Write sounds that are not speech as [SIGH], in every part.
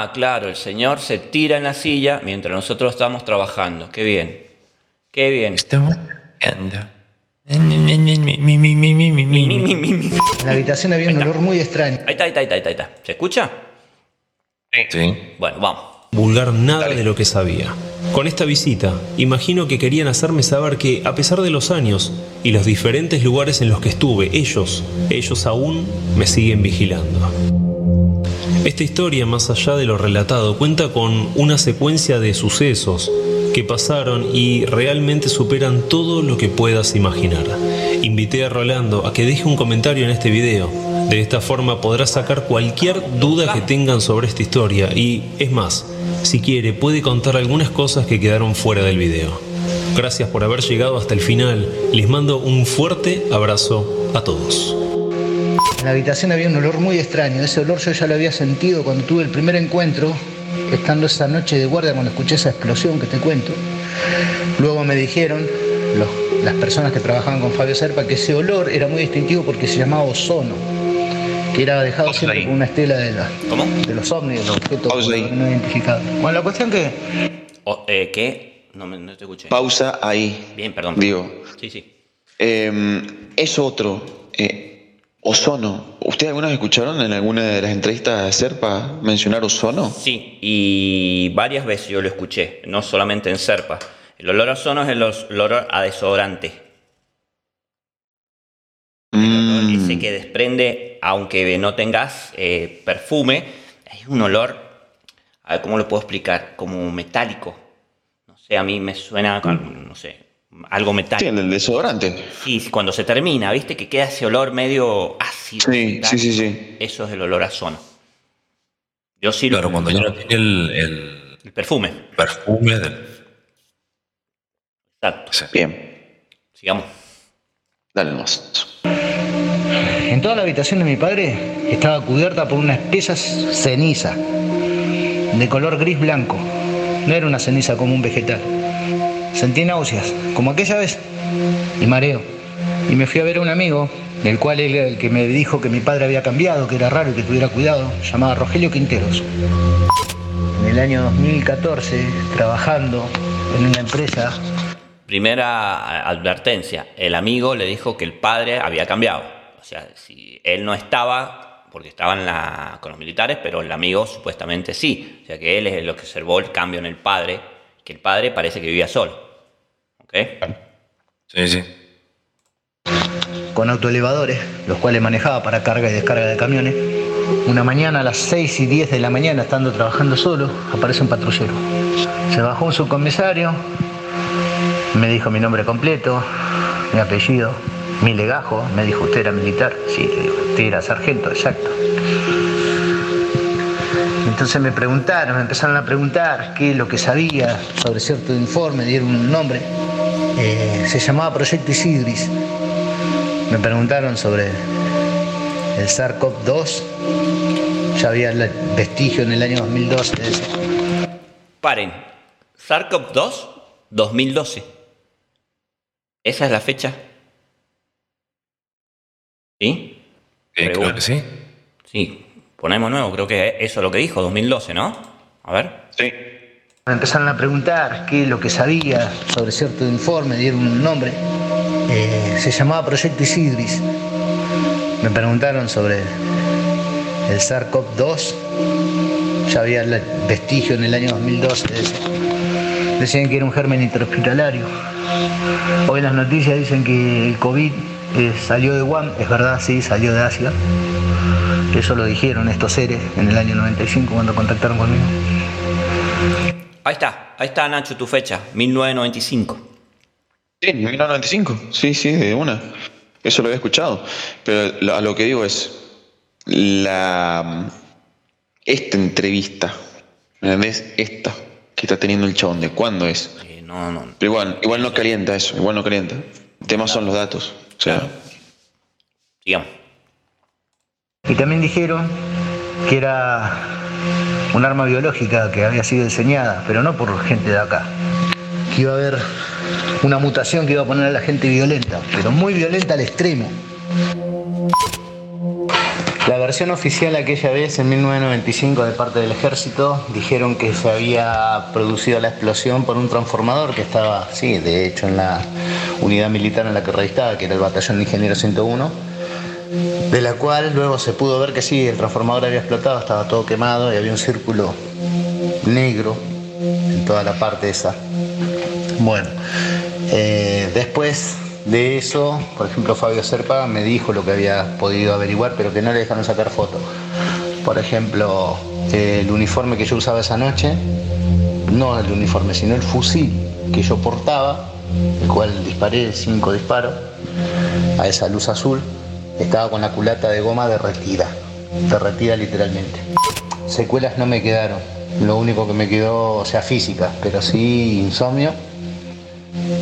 Ah, claro, el señor se tira en la silla mientras nosotros estamos trabajando. Qué bien. Qué bien. Estamos trabajando. En la habitación había un olor muy extraño. Ahí está, ahí está, ahí está, ahí está. ¿Se escucha? Sí. Bueno, vamos. Vulgar nada de lo que sabía. Con esta visita, imagino que querían hacerme saber que, a pesar de los años y los diferentes lugares en los que estuve, ellos, ellos aún me siguen vigilando. Esta historia, más allá de lo relatado, cuenta con una secuencia de sucesos que pasaron y realmente superan todo lo que puedas imaginar. Invité a Rolando a que deje un comentario en este video. De esta forma podrás sacar cualquier duda que tengan sobre esta historia y, es más, si quiere puede contar algunas cosas que quedaron fuera del video. Gracias por haber llegado hasta el final. Les mando un fuerte abrazo a todos. En la habitación había un olor muy extraño. Ese olor yo ya lo había sentido cuando tuve el primer encuentro, estando esa noche de guardia cuando escuché esa explosión que te cuento. Luego me dijeron los- las personas que trabajaban con Fabio Serpa que ese olor era muy distintivo porque se llamaba ozono, que era dejado Pausa siempre con una estela de, la- ¿Cómo? de los ovnis, de los objetos no identificados. Bueno, la cuestión que O- eh, ¿Qué? No, me, no te escuché. Pausa ahí. Bien, perdón. Digo, Sí, sí. eh, es otro. eh, ozono. ¿Ustedes alguna vez escucharon en alguna de las entrevistas a Serpa mencionar ozono? Sí, y varias veces yo lo escuché, no solamente en Serpa. El olor a ozono es el olor a desodorante. El olor Mm, ese que desprende, aunque no tengas eh, perfume, hay un olor, a ver cómo lo puedo explicar, como metálico. No sé, a mí me suena, no sé, algo sí, metálico. el del desodorante. Sí, cuando se termina, ¿viste? Que queda ese olor medio ácido. Sí, sí, sí, sí. Eso es el olor a ozono. Yo sí lo... Claro, cuando ya no tiene el, el El perfume. perfume del. Exacto. sí. Bien, Sigamos. dale nomás. En toda la habitación de mi padre estaba cubierta por una espesa ceniza de color gris blanco. No era una ceniza como un vegetal. Sentí náuseas, como aquella vez, y mareo. Y me fui a ver a un amigo, del cual él el que me dijo que mi padre había cambiado, que era raro y que tuviera cuidado, llamado Rogelio Quinteros. En el año 2014, trabajando en una empresa Primera advertencia. El amigo le dijo que el padre había cambiado. O sea, si él no estaba, porque estaba en la, con los militares, pero el amigo supuestamente sí. O sea, que él es lo que observó el cambio en el padre, que el padre parece que vivía solo. ¿Ok? Sí, sí. con autoelevadores, los cuales manejaba para carga y descarga de camiones. Una mañana a las 6 y 10 de la mañana, estando trabajando solo, aparece un patrullero. Se bajó un subcomisario, me dijo mi nombre completo, mi apellido, mi legajo, me dijo, ¿usted era militar? Sí, le digo, usted era sargento, exacto. Entonces me preguntaron, me empezaron a preguntar qué es lo que sabía sobre cierto informe, dieron un nombre. Eh, se llamaba Proyecto Isidris. Me preguntaron sobre el SARS-CoV-2. Ya había el vestigio en el año 2012 de ese. Paren. SARS-CoV 2, 2012. ¿Esa es la fecha? ¿Sí? Eh, creo que sí. Sí. Ponemos nuevo, creo que eso es lo que dijo, 2012, ¿no? A ver. Sí. Me empezaron a preguntar qué es lo que sabía sobre cierto informe, dieron un nombre. Eh, se llamaba Proyecto Isidris. Me preguntaron sobre el SARS-CoV-2. Ya había el vestigio en el año 2012 de ese. Decían que era un germen interhospitalario. Hoy las noticias dicen que el COVID eh, salió de Wuhan. Es verdad, sí, salió de Asia. Eso lo dijeron estos seres en el año 95 cuando contactaron conmigo. Ahí está, ahí está Nacho, tu fecha, 1995. Sí, 1995. Sí, sí, de una. Eso lo había escuchado. Pero lo- a lo que digo es. La. Esta entrevista. ¿Me entendés? Esta que está teniendo el chabón. ¿De cuándo es? Eh, no, no. Pero igual, igual no calienta eso. Igual no calienta. El tema son los datos. O sea. Sigamos. Y también dijeron que era un arma biológica que había sido diseñada, pero no por gente de acá. Que iba a haber una mutación que iba a poner a la gente violenta, pero muy violenta al extremo. La versión oficial aquella vez, en 1995, de parte del ejército, dijeron que se había producido la explosión por un transformador que estaba, sí, de hecho, en la unidad militar en la que revistaba, que era el Batallón de Ingenieros 101, de la cual luego se pudo ver que sí, el transformador había explotado, estaba todo quemado y había un círculo negro en toda la parte esa. Bueno, eh, después de eso, por ejemplo, Fabio Serpa me dijo lo que había podido averiguar, pero que no le dejaron sacar fotos. Por ejemplo, el uniforme que yo usaba esa noche, no el uniforme, sino el fusil que yo portaba, el cual disparé cinco disparos a esa luz azul, estaba con la culata de goma derretida, derretida literalmente. Secuelas no me quedaron, lo único que me quedó, o sea, física, pero sí insomnio.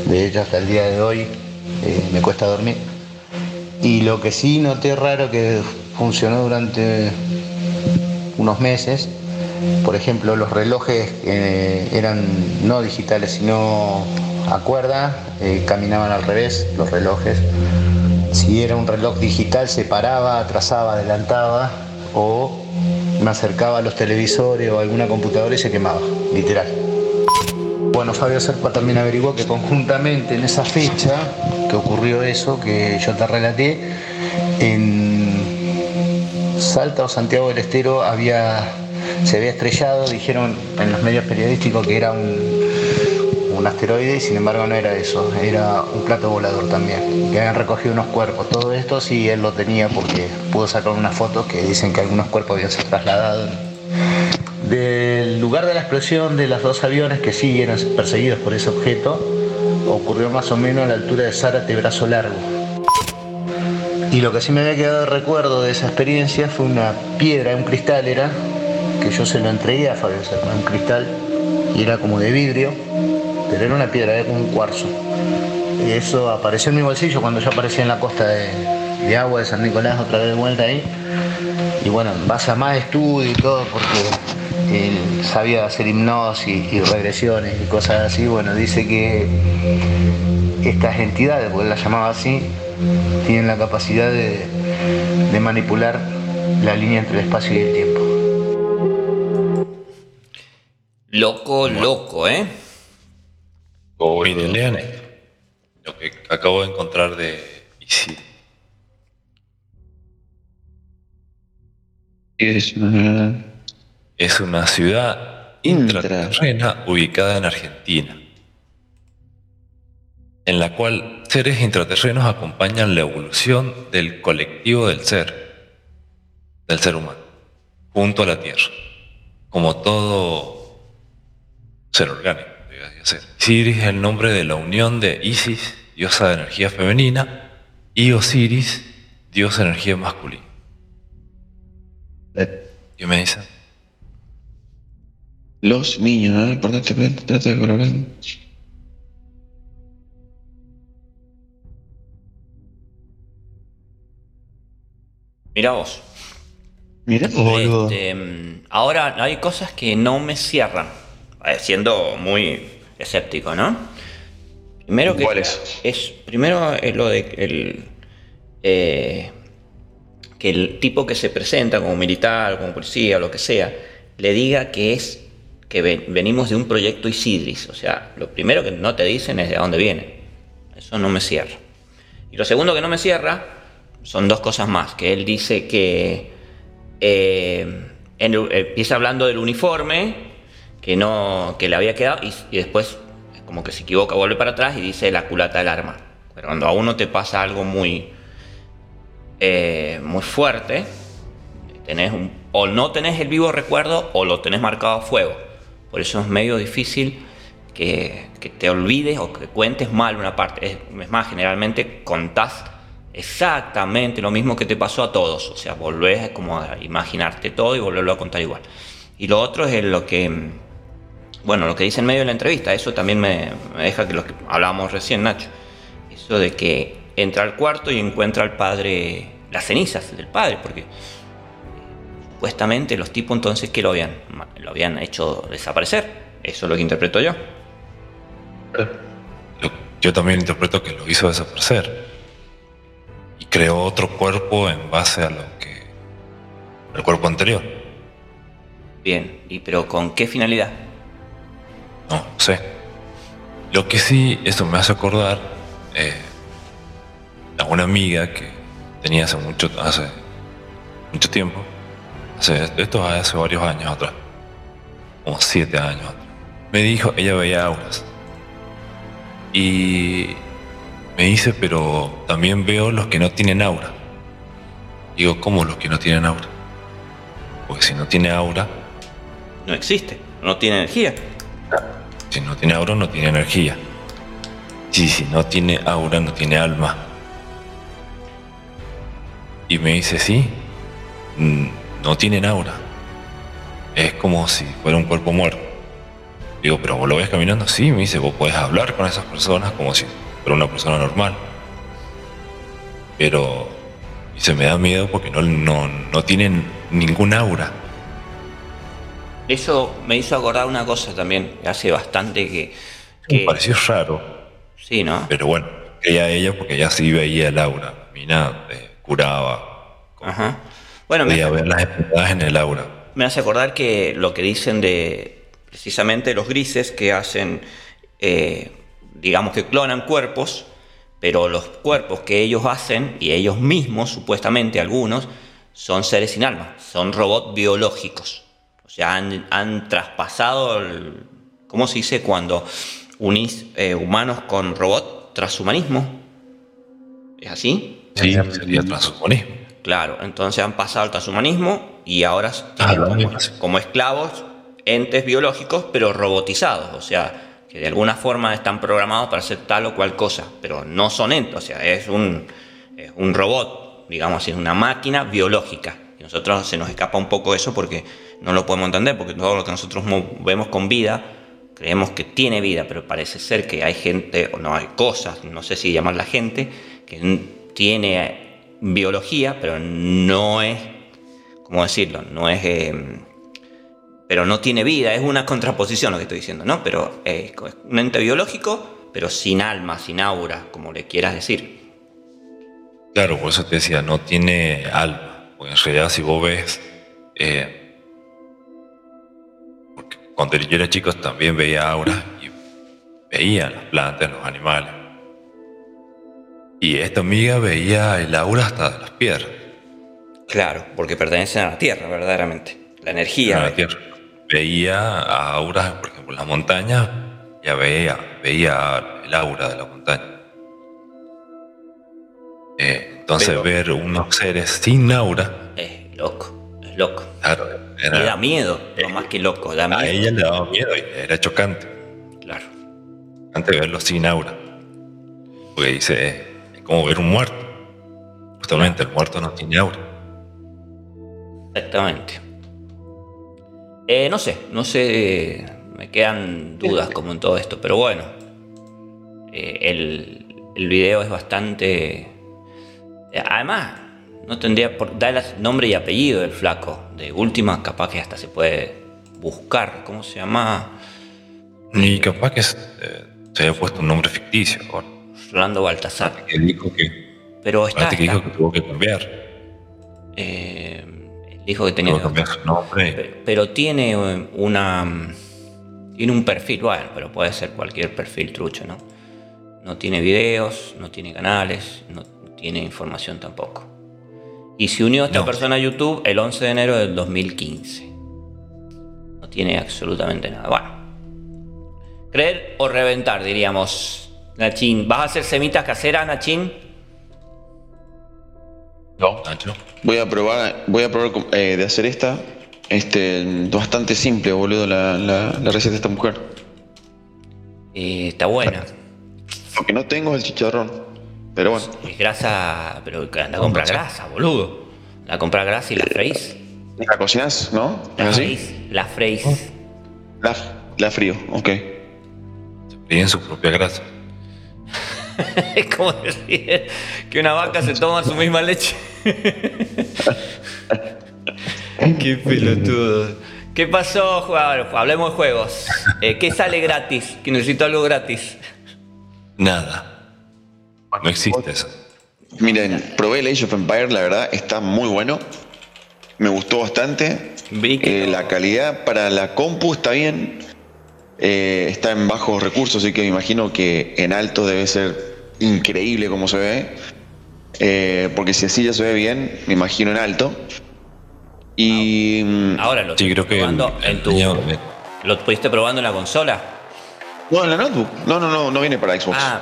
De hecho, hasta el día de hoy eh, me cuesta dormir. Y lo que sí noté raro que funcionó durante unos meses, por ejemplo, los relojes eh, eran no digitales, sino a cuerda, eh, caminaban al revés los relojes. Si era un reloj digital se paraba, atrasaba, adelantaba o me acercaba a los televisores o a alguna computadora y se quemaba, literal. Bueno, Fabio Serpa también averiguó que conjuntamente en esa fecha que ocurrió eso, que yo te relaté, en Salta o Santiago del Estero había, se había estrellado, dijeron en los medios periodísticos que era un, un asteroide y sin embargo no era eso, era un plato volador también, que habían recogido unos cuerpos. Todo esto sí él lo tenía porque pudo sacar unas fotos que dicen que algunos cuerpos habían sido trasladados del lugar de la explosión de los dos aviones que sí perseguidos por ese objeto, ocurrió más o menos a la altura de Zárate, brazo largo. Y lo que sí me había quedado de recuerdo de esa experiencia fue una piedra, un cristal era, que yo se lo entregué a Fabio Serpa, un cristal, y era como de vidrio, pero era una piedra, era como un cuarzo. Y eso apareció en mi bolsillo cuando yo aparecí en la costa de, de agua de San Nicolás, otra vez de vuelta ahí. Y bueno, vas a más estudio y todo, porque él sabía hacer hipnosis y regresiones y cosas así, bueno, dice que estas entidades, porque él las llamaba así, tienen la capacidad de, manipular la línea entre el espacio y el tiempo. Loco, loco, ¿eh? Hoy de Leone. Lo que acabo de encontrar de Isidro. Es es una ciudad intraterrena ubicada en Argentina, en la cual seres intraterrenos acompañan la evolución del colectivo del ser, del ser humano, junto a la Tierra, como todo ser orgánico. Isis es el nombre de la unión de Isis, diosa de energía femenina, y Osiris, diosa de energía masculina. ¿Qué me dicen? Los niños, ¿no? Importante, trata de colocar. Mira vos. Mira vos, este, Ahora hay cosas que no me cierran, eh, siendo muy escéptico, ¿no? Primero que ¿Cuáles? es primero es lo de el, eh, que el tipo que se presenta como militar, como policía, lo que sea, le diga que es que venimos de un proyecto Isidris. O sea, lo primero que no te dicen es de dónde viene. Eso no me cierra. Y lo segundo que no me cierra son dos cosas más. Que él dice que eh, empieza hablando del uniforme, que, no, que le había quedado, y, después como que se equivoca, vuelve para atrás y dice la culata del arma. Pero cuando a uno te pasa algo muy, eh, muy fuerte, tenés o no tenés el vivo recuerdo o lo tenés marcado a fuego. Por eso es medio difícil que, te olvides o que cuentes mal una parte. Es, más, generalmente contás exactamente lo mismo que te pasó a todos. O sea, volvés como a imaginarte todo y volverlo a contar igual. Y lo otro es lo que, bueno, lo que dice en medio de la entrevista. Eso también me, deja que lo que hablábamos recién, Nacho. Eso de que entra al cuarto y encuentra al padre, las cenizas del padre, porque supuestamente los tipos entonces que lo habían, lo habían hecho desaparecer. Eso es lo que interpreto yo. Yo también interpreto que lo hizo desaparecer. Y creó otro cuerpo en base a lo que el cuerpo anterior. Bien, ¿y pero con qué finalidad? No, sé. Lo que sí, esto me hace acordar eh, a una amiga que tenía hace mucho, hace mucho tiempo. Hace, esto hace varios años atrás. Como siete años atrás. Me dijo, ella veía auras. Y me dice, pero también veo los que no tienen aura. Digo, ¿cómo los que no tienen aura? Porque si no tiene aura, No existe, no tiene energía. Si no tiene aura, no tiene energía. Y si no tiene aura, no tiene alma. Y me dice, sí, mm, no tienen aura. Es como si fuera un cuerpo muerto. Digo, pero vos lo ves caminando, sí, me dice, vos podés hablar con esas personas como si fuera una persona normal. Pero y se me da miedo porque no, no, no tienen ningún aura. Eso me hizo acordar una cosa también, hace bastante que... Me pareció raro, sí, ¿no? pero bueno, ella ella porque ella sí veía el aura, caminante, curaba, Ajá. Bueno, podía ver las enfermedades en el aura. me hace acordar que lo que dicen de precisamente los grises que hacen, eh, digamos que clonan cuerpos, pero los cuerpos que ellos hacen, y ellos mismos, supuestamente algunos, son seres sin alma, son robots biológicos. O sea, han, han traspasado, el- ¿cómo se dice cuando unís eh, humanos con robots? Transhumanismo. ¿Es así? Sí, sería transhumanismo. Claro, entonces han pasado al transhumanismo y ahora Ah, como, esclavos entes biológicos, pero robotizados. O sea, que de alguna forma están programados para hacer tal o cual cosa, pero no son entes. O sea, es un, es un robot, digamos así, es una máquina biológica. Y nosotros se nos escapa un poco eso porque no lo podemos entender, porque todo lo que nosotros mo- vemos con vida, creemos que tiene vida, pero parece ser que hay gente, o no hay cosas, no sé si llamarla gente, que tiene biología, pero no es, ¿cómo decirlo? No es, eh, pero no tiene vida, es una contraposición lo que estoy diciendo, ¿no? Pero eh, es un ente biológico, pero sin alma, sin aura, como le quieras decir. Claro, por eso te decía, no tiene alma. Porque en realidad si vos ves... eh, cuando yo era chico también veía auras y veía las plantas, los animales. Y esta amiga veía el aura hasta de las piedras. Claro, porque pertenecen a la Tierra, verdaderamente. La energía. en la tierra. Veía auras, por ejemplo, en las montañas, ya veía, veía el aura de la montaña. Eh, entonces Pero- ver unos seres sin aura, Es loco, es loco. claro, Y da era, miedo, no más que loco, da miedo. a ella le daba miedo y era chocante. Claro. Antes de verlo sin aura. Porque dice, eh, es como ver un muerto. Justamente el muerto no tiene aura. Exactamente. Eh, no sé, no sé, me quedan dudas como en todo esto, pero bueno, eh, el, el video es bastante... eh, Además, no tendría por el nombre y apellido del flaco. De última, capaz que hasta se puede buscar, ¿cómo se llama? Y capaz que eh, se haya puesto un nombre ficticio. ahora. Rolando Baltasar. Que dijo que, Pero está, parece que está. dijo que tuvo que cambiar. Eh, dijo que tenía... Tuvo que cambiar su nombre. Pe- Pero tiene eh, una. Tiene un perfil, bueno, pero puede ser cualquier perfil trucho, ¿no? No tiene videos, no tiene canales, no tiene información tampoco. Y se unió a esta No. persona a YouTube el 11 de enero del 2015. No tiene absolutamente nada. Bueno. Creer o reventar, diríamos. Nachín. ¿Vas a hacer semitas caseras, Nachín? Nacho. Voy a probar, voy a probar eh, de hacer esta. Este, bastante simple, boludo, la, la- la receta de esta mujer. Eh, está buena. Lo que no tengo es el chicharrón. Pero bueno, Es grasa, pero que anda a comprar grasa, boludo. La comprar grasa y la freís. la cocinás, ¿no? ¿Es La freís, la freís. La, la frío, ok. Piden su propia grasa. [LAUGHS] Es como decir que una vaca se toma su misma leche. [LAUGHS] Qué pelotudo. ¿Qué pasó, jugador? Hablemos de juegos. Eh, ¿Qué sale gratis? Que necesito algo gratis. Nada. No existe eso. Miren, probé el Age of Empire, la verdad, está muy bueno. me gustó bastante. Eh, la calidad para la compu está bien. Eh, está en bajos recursos, así que me imagino que en alto debe ser increíble como se ve. Eh, porque si así ya se ve bien, me imagino en alto. Y. Mm, Ahora lo sí, creo que probando en tu. ¿Lo pudiste probando en la consola? No, en la notebook. No, no, no, no viene para Xbox. Ah,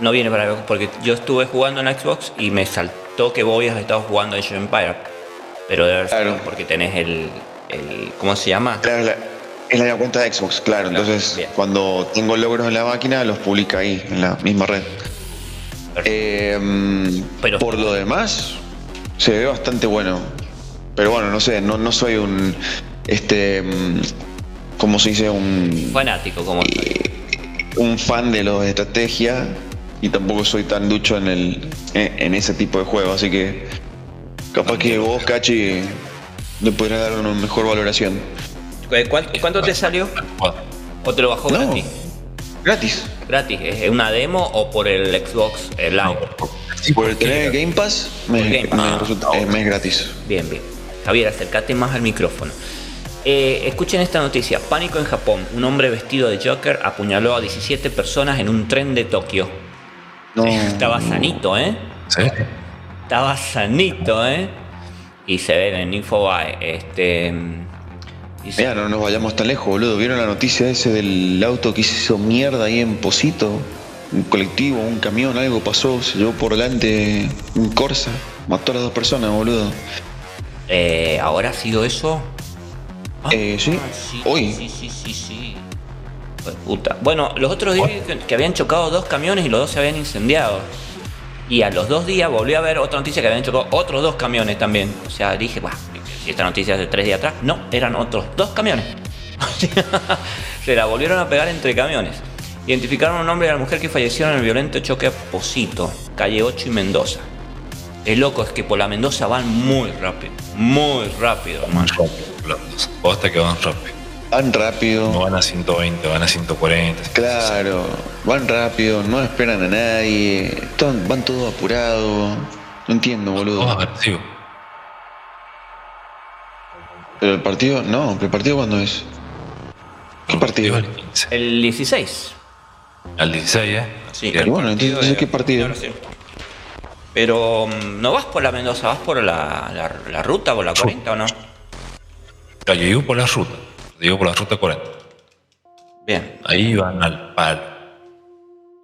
no viene para Xbox, porque yo estuve jugando en Xbox y me saltó que vos habías estado jugando Age of Empire. Pero debe ser porque tenés el, el. ¿Cómo se llama? Claro, la, es la cuenta de Xbox, claro. entonces, cuando tengo logros en la máquina, los publica ahí, en la misma red. Em, Pero, por lo demás, se ve bastante bueno. Pero bueno, no sé, no, no soy un. Este. Mm, ¿Cómo se dice? Un. Fanático, como. un fan de los de estrategia. Y tampoco soy tan ducho en, el, en, ese tipo de juego. Así que. Capaz que vos, Cachi, le podrías dar una mejor valoración. ¿Cuánto te salió? ¿O te lo bajó gratis? Gratis. Gratis. ¿Es una demo o por el Xbox Live? por el tener Game Pass me, resulta, es gratis. Bien, bien. Javier, acércate más al micrófono. Eh, escuchen esta noticia. Pánico en Japón. Un hombre vestido de Joker apuñaló a 17 personas en un tren de Tokio. No. Estaba sanito, ¿eh? Sí. Estaba sanito, ¿eh? Y se ve en Infobae. Este Mira, no nos vayamos tan lejos, boludo. ¿Vieron la noticia ese del auto que hizo mierda ahí en Posito? Un colectivo, un camión, algo pasó, se llevó por delante un Corsa, mató a las dos personas, boludo. Eh, ¿Ahora ha sido eso? eh, sí, ah, hoy. Sí, sí, sí, sí. Puta. Bueno, los otros días que habían chocado dos camiones y los dos se habían incendiado. Y a los dos días volvió a haber otra noticia que habían chocado otros dos camiones también. O sea, dije, bah, si esta noticia es de tres días atrás, no, eran otros dos camiones. [LAUGHS] Se la volvieron a pegar entre camiones. Identificaron a un hombre y a la mujer que fallecieron en el violento choque a Posito, calle 8 y Mendoza. El loco es que por la Mendoza van muy rápido, muy rápido, hermano. Posta que van rápido. Van rápido. No van a 120, van a 140. Claro, van rápido, no esperan a nadie, van todo apurado. No entiendo, boludo. Pero el partido, no, ¿el partido cuándo es? ¿Qué partido? El 16. El 16, ¿eh? Sí. Y bueno, entonces, ¿qué partido? Pero no vas por la Mendoza, vas por la, la, ruta, por la 40 o no? yo por la ruta, digo por la ruta 40. Bien. Ahí van al palo.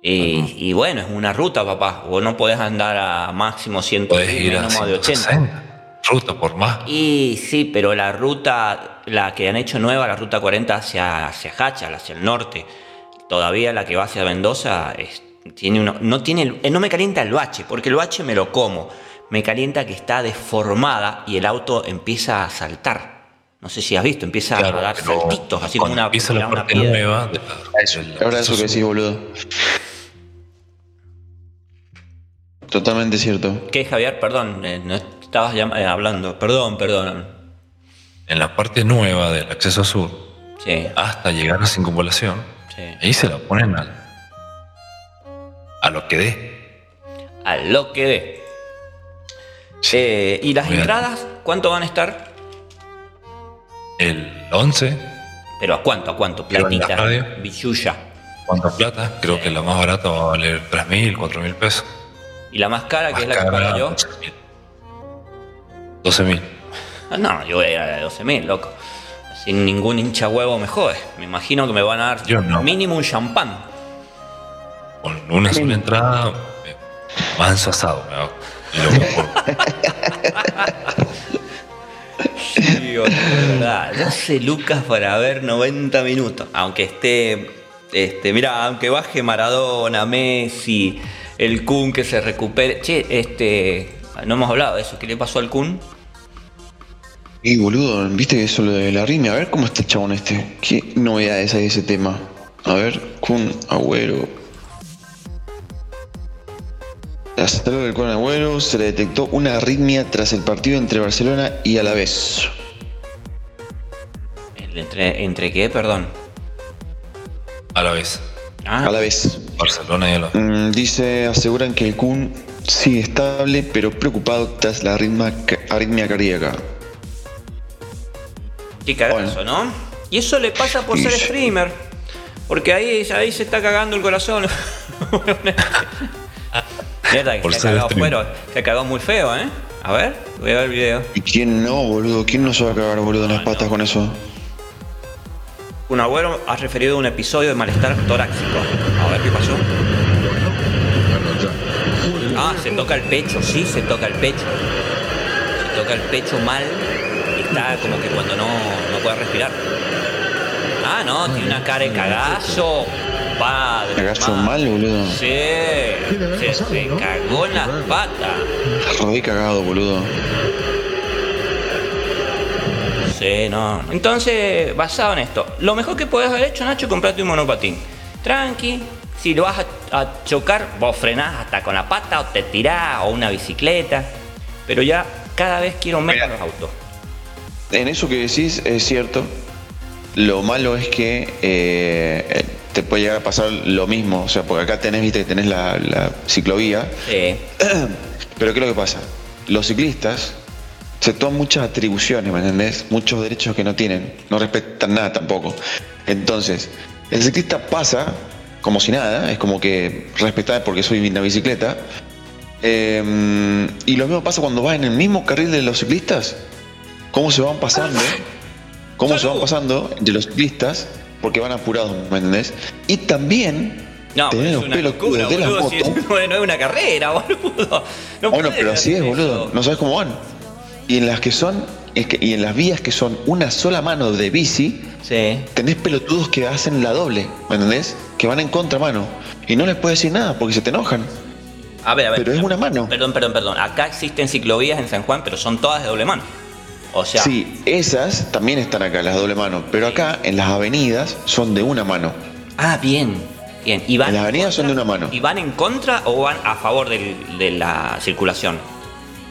Y, y, bueno, es una ruta, papá. Vos no podés andar a máximo 100 Podés ir a 160 ruta por más. Y sí, pero la ruta, la que han hecho nueva, la ruta 40 hacia, hacia Hachal, hacia el norte, todavía la que va hacia Mendoza, tiene uno, no, tiene, no me calienta el bache, porque el bache me lo como. Me calienta que está deformada y el auto empieza a saltar. No sé si has visto, empieza a dar saltitos, así como una, empieza la parte nueva. eso, ahora eso que decís, boludo. Totalmente cierto. ¿Qué, Javier? Perdón, eh, no, estabas eh, hablando. Perdón, perdón. En la parte nueva del acceso sur, hasta llegar a circunvalación, ahí se la ponen al, a lo que dé. A lo que dé. Eh, ¿Y las entradas cuánto van a estar? El 11. ¿Pero a cuánto? ¿A cuánto? Platita. Bichuya. ¿Cuánta plata? Creo que la más barata va a valer 3.000, 4.000 pesos. ¿Y la más cara, que es la que pago yo? 12.000. Ah, no, yo voy a ir a 12.000, loco. Sin ningún hincha huevo me jode. Me imagino que me van a dar mínimo un champán. Con una sola entrada, manso asado, me hago. Y mejor. [LAUGHS] sí, verdad. 12 lucas para ver 90 minutos. Aunque esté. Este, mira, aunque baje Maradona, Messi, el Kun que se recupere. Che, este. No hemos hablado de eso. ¿Qué le pasó al Kun? Y boludo, viste eso lo de la rima. A ver cómo está el chabón este. ¿Qué novedades hay de ese tema? A ver, Kun Agüero. La salud del Agüero se le detectó una arritmia tras el partido entre Barcelona y Alavés. ¿Entre, entre qué, perdón? Alavés. Ah. Alavés. Barcelona y Alavés. Mm, dice, aseguran que el Kun sigue estable, pero preocupado tras la arritmia cardíaca. Qué cagazo, ¿no? Y eso le pasa por ser streamer. Porque ahí, ahí se está cagando el corazón. [LAUGHS] [LAUGHS] Mierda, que se, ha cagado, bueno, se ha cagado muy feo, ¿eh? A ver, voy a ver el video. ¿Y quién no, boludo? ¿Quién no se va a cagar, boludo, en las patas con eso? Un abuelo ha referido a un episodio de malestar torácico. A ver qué pasó. Ah, se toca el pecho, sí, se toca el pecho. Se toca el pecho mal y está como que cuando no, no puede respirar. Ah, no, tiene una cara de cagazo. Padre. Cagazo mal, boludo. Sí, se, se cagó en las patas. Rodí cagado, boludo. Sí, no. Entonces, basado en esto, lo mejor que puedes haber hecho, Nacho, es comprarte un monopatín. Tranqui, si lo vas a, a chocar, vos frenás hasta con la pata o te tirás o una bicicleta. Pero ya cada vez quiero menos los autos. En eso que decís es cierto. Lo malo es que eh, te puede llegar a pasar lo mismo. O sea, porque acá tenés, viste, que tenés la, la ciclovía. Sí. [CLEARS THROAT] Pero ¿qué es lo que pasa? Los ciclistas se toman muchas atribuciones, ¿me entendés? Muchos derechos que no tienen. No respetan nada tampoco. Entonces, el ciclista pasa como si nada, es como que respetar porque soy una bicicleta. Eh, y lo mismo pasa cuando vas en el mismo carril de los ciclistas. ¿Cómo se van pasando? [LAUGHS] ¿Cómo se van pasando de los ciclistas? Porque van apurados, ¿me entendés? Y también No, tenés pero los pelos locura, de las boludo. si motos. [LAUGHS] no, es una carrera, boludo. No Bueno, pero así es, boludo. No sabes cómo van. Y en las que son, es que, y en las vías que son una sola mano de bici, Sí. tenés pelotudos que hacen la doble, ¿me entendés? Que van en contramano. Y no les puedes decir nada porque se te enojan. A ver, a ver. Pero es una mano. Perdón, perdón, perdón. Acá existen ciclovías en San Juan, pero son todas de doble mano. O sea, Sí, esas también están acá, las doble mano. Pero acá, en las avenidas, son de una mano. ah, bien. Bien. ¿Y van En las en avenidas son de una mano. ¿Y van en contra o van a favor del- de la circulación?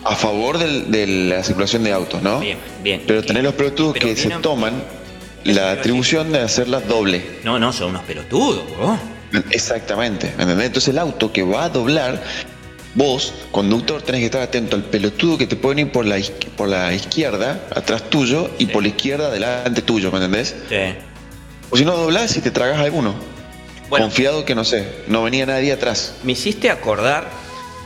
A favor del- de la circulación de autos, ¿no? Bien, bien. Pero tenés los pelotudos Pero que se toman la atribución de hacerlas doble. No, no, son unos pelotudos, bro. Exactamente, ¿me entendés? Entonces el auto que va a doblar, vos, conductor, tenés que estar atento al pelotudo que te puede ir por la, por la izquierda, atrás tuyo, y por la izquierda, delante tuyo, ¿me entendés? Sí. O si no doblás y te tragas alguno. Bueno. Confiado que, no sé, no venía nadie atrás. Me hiciste acordar,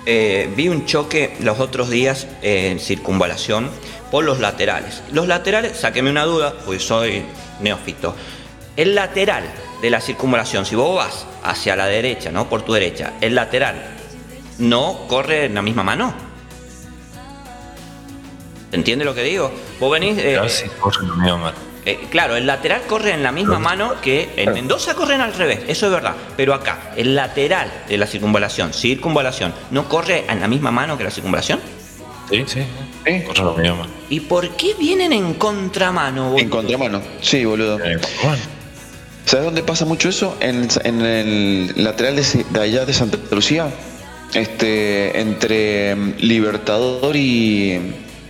eh, vi un choque los otros días en circunvalación por los laterales. Los laterales, sáqueme una duda, pues soy neófito. El lateral de la circunvalación, si vos vas hacia la derecha, ¿no? Por tu derecha, el lateral no corre en la misma mano. ¿Se entiende lo que digo? Vos venís... eh, Casi corre lo mismo mal. eh, claro, el lateral corre en la misma mano que en Mendoza corren al revés, eso es verdad. Pero acá, el lateral de la circunvalación, circunvalación, ¿no corre en la misma mano que la circunvalación? Sí, sí. ¿Y por qué vienen en contramano? boludo? En contramano. Sí, boludo. Eh, bueno, ¿Sabes dónde pasa mucho eso? En, en el lateral de, de allá de Santa Lucía. Este, entre mm, Libertador y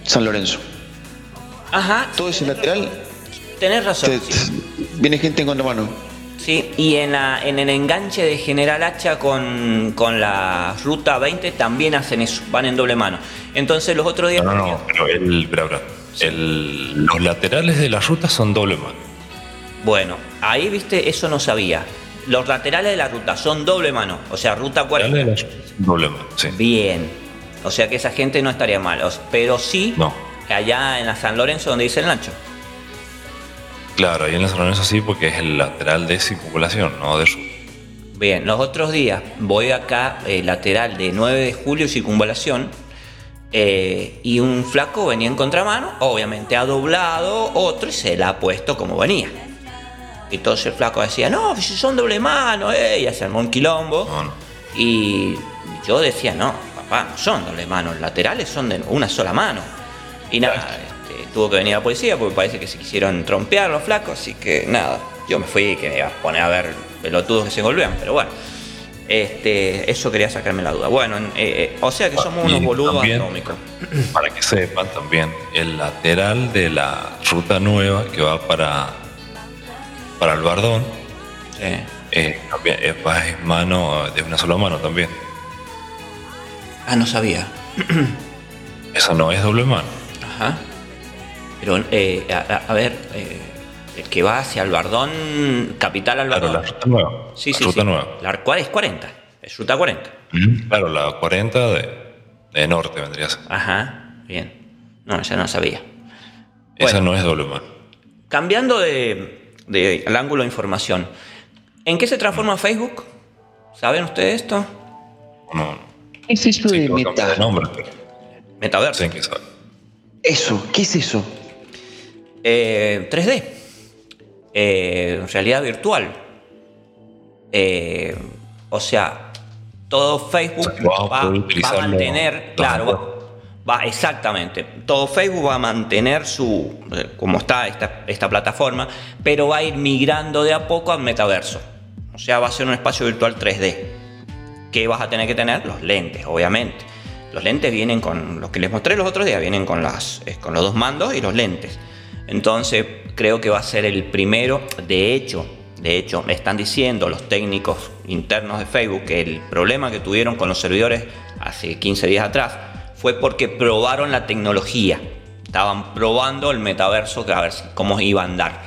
San Lorenzo. Ajá, Todo ese lateral tenés razón. te- sí. viene gente en contramano. Sí, y en, la- en el enganche de General Hacha con, con la ruta 20 también hacen eso, van en doble mano. Entonces los otros días... no, no, no, pero el, espera, espera. El- los laterales de la ruta son doble mano. Bueno, ahí viste, eso no sabía. Los laterales de la ruta son doble mano, o sea, ruta 40. Laterales de la ruta son doble mano, sí. Bien. O sea que esa gente no estaría mal. Pero sí No. allá en la San Lorenzo donde dice el Nacho. Claro, ahí en la San Lorenzo sí, porque es el lateral de circunvalación, no de ruta. Bien, los otros días voy acá, eh, lateral de 9 de julio, circunvalación, eh, y un flaco venía en contramano, obviamente ha doblado otro y se la ha puesto como venía. Y entonces el flaco decía, no, si son doble mano, eh, y se armó un quilombo. No, no. Y yo decía, no, papá, no son doble mano, los laterales son de una sola mano. Y nada, este, tuvo que venir la policía porque parece que se quisieron trompear los flacos, así que nada, yo me fui que me iba a poner a ver pelotudos que se golpean, pero bueno. Este, eso quería sacarme la duda. Bueno, en- eh, eh, o sea que somos Y unos boludos también- atómicos. Para que sepan también, el lateral de la ruta nueva que va para, para el Bardón Sí. eh, es, va- es mano de una sola mano también. Ah, no sabía. [CLEARS THROAT] Esa no es doble mano. Ajá. Pero, eh, a, ver, eh, el que va hacia Albardón, capital Albardón. Claro, la ruta nueva. Sí, la sí, ruta sí. nueva. La, ¿Cuál es 40? Es ruta 40. Claro, la 40 de, de norte vendría a ser. Ajá, bien. No, ya no sabía. Esa Bueno. no es doble mar. Cambiando de, de- al ángulo de información, ¿en qué se transforma Facebook? ¿Saben ustedes esto? No, no. ¿Qué es eso Sí, de meta? de nombre, pero Metaverso. sabe. Eso, ¿qué es eso? Eh, 3D. Eh, realidad virtual. Eh, o sea, todo Facebook va, va a mantener, claro. Va, exactamente. Todo Facebook va a mantener su, eh, como está esta, esta plataforma, pero va a ir migrando de a poco al metaverso. O sea, va a ser un espacio virtual 3D. ¿Qué vas a tener que tener? Los lentes, obviamente. Los lentes vienen con, los que les mostré los otros días, vienen con, las, con los dos mandos y los lentes. Entonces creo que va a ser el primero. De hecho, de hecho, me están diciendo los técnicos internos de Facebook que el problema que tuvieron con los servidores hace 15 días atrás fue porque probaron la tecnología. Estaban probando el metaverso, a ver cómo iba a andar.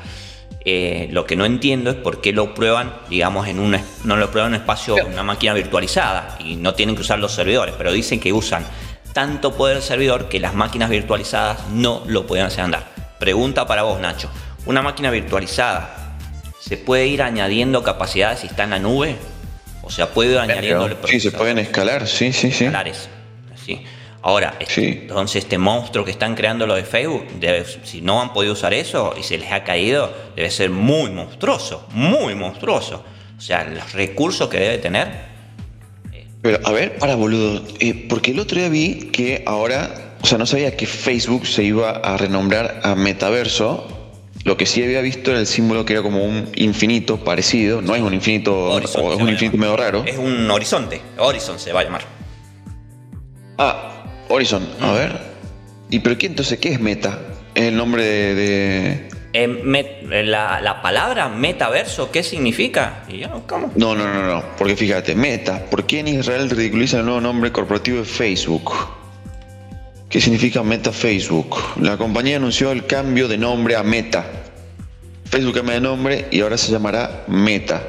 Eh, lo que no entiendo es por qué lo prueban, digamos, en un, no lo prueban en un espacio, en una máquina virtualizada y no tienen que usar los servidores, pero dicen que usan tanto poder del servidor que las máquinas virtualizadas no lo pueden hacer andar. Pregunta para vos, Nacho. ¿Una máquina virtualizada se puede ir añadiendo capacidades si está en la nube? O sea, puede ir añadiéndole Sí, se pueden escalar, sí, sí, sí. escalares. ¿sí? Ahora, Sí. entonces este monstruo que están creando los de Facebook, debe- si no han podido usar eso y se les ha caído, debe ser muy monstruoso, muy monstruoso. O sea, los recursos que debe tener. Pero, a ver, para boludo, eh, porque el otro día vi que ahora, o sea, no sabía que Facebook se iba a renombrar a Metaverso. Lo que sí había visto era el símbolo que era como un infinito parecido, no es un infinito, o es un infinito medio raro. Es un horizonte. Horizon se va a llamar. Ah, Horizon, Mm. a ver. ¿Y pero qué entonces qué es Meta? Es el nombre de, de- Eh, met- la, la palabra metaverso, ¿qué significa? Y yo, ¿cómo? No, no, no, no, porque fíjate, Meta, ¿por qué en Israel ridiculizan el nuevo nombre corporativo de Facebook? ¿Qué significa Meta Facebook? La compañía anunció el cambio de nombre a Meta. Facebook cambia de nombre y ahora se llamará Meta.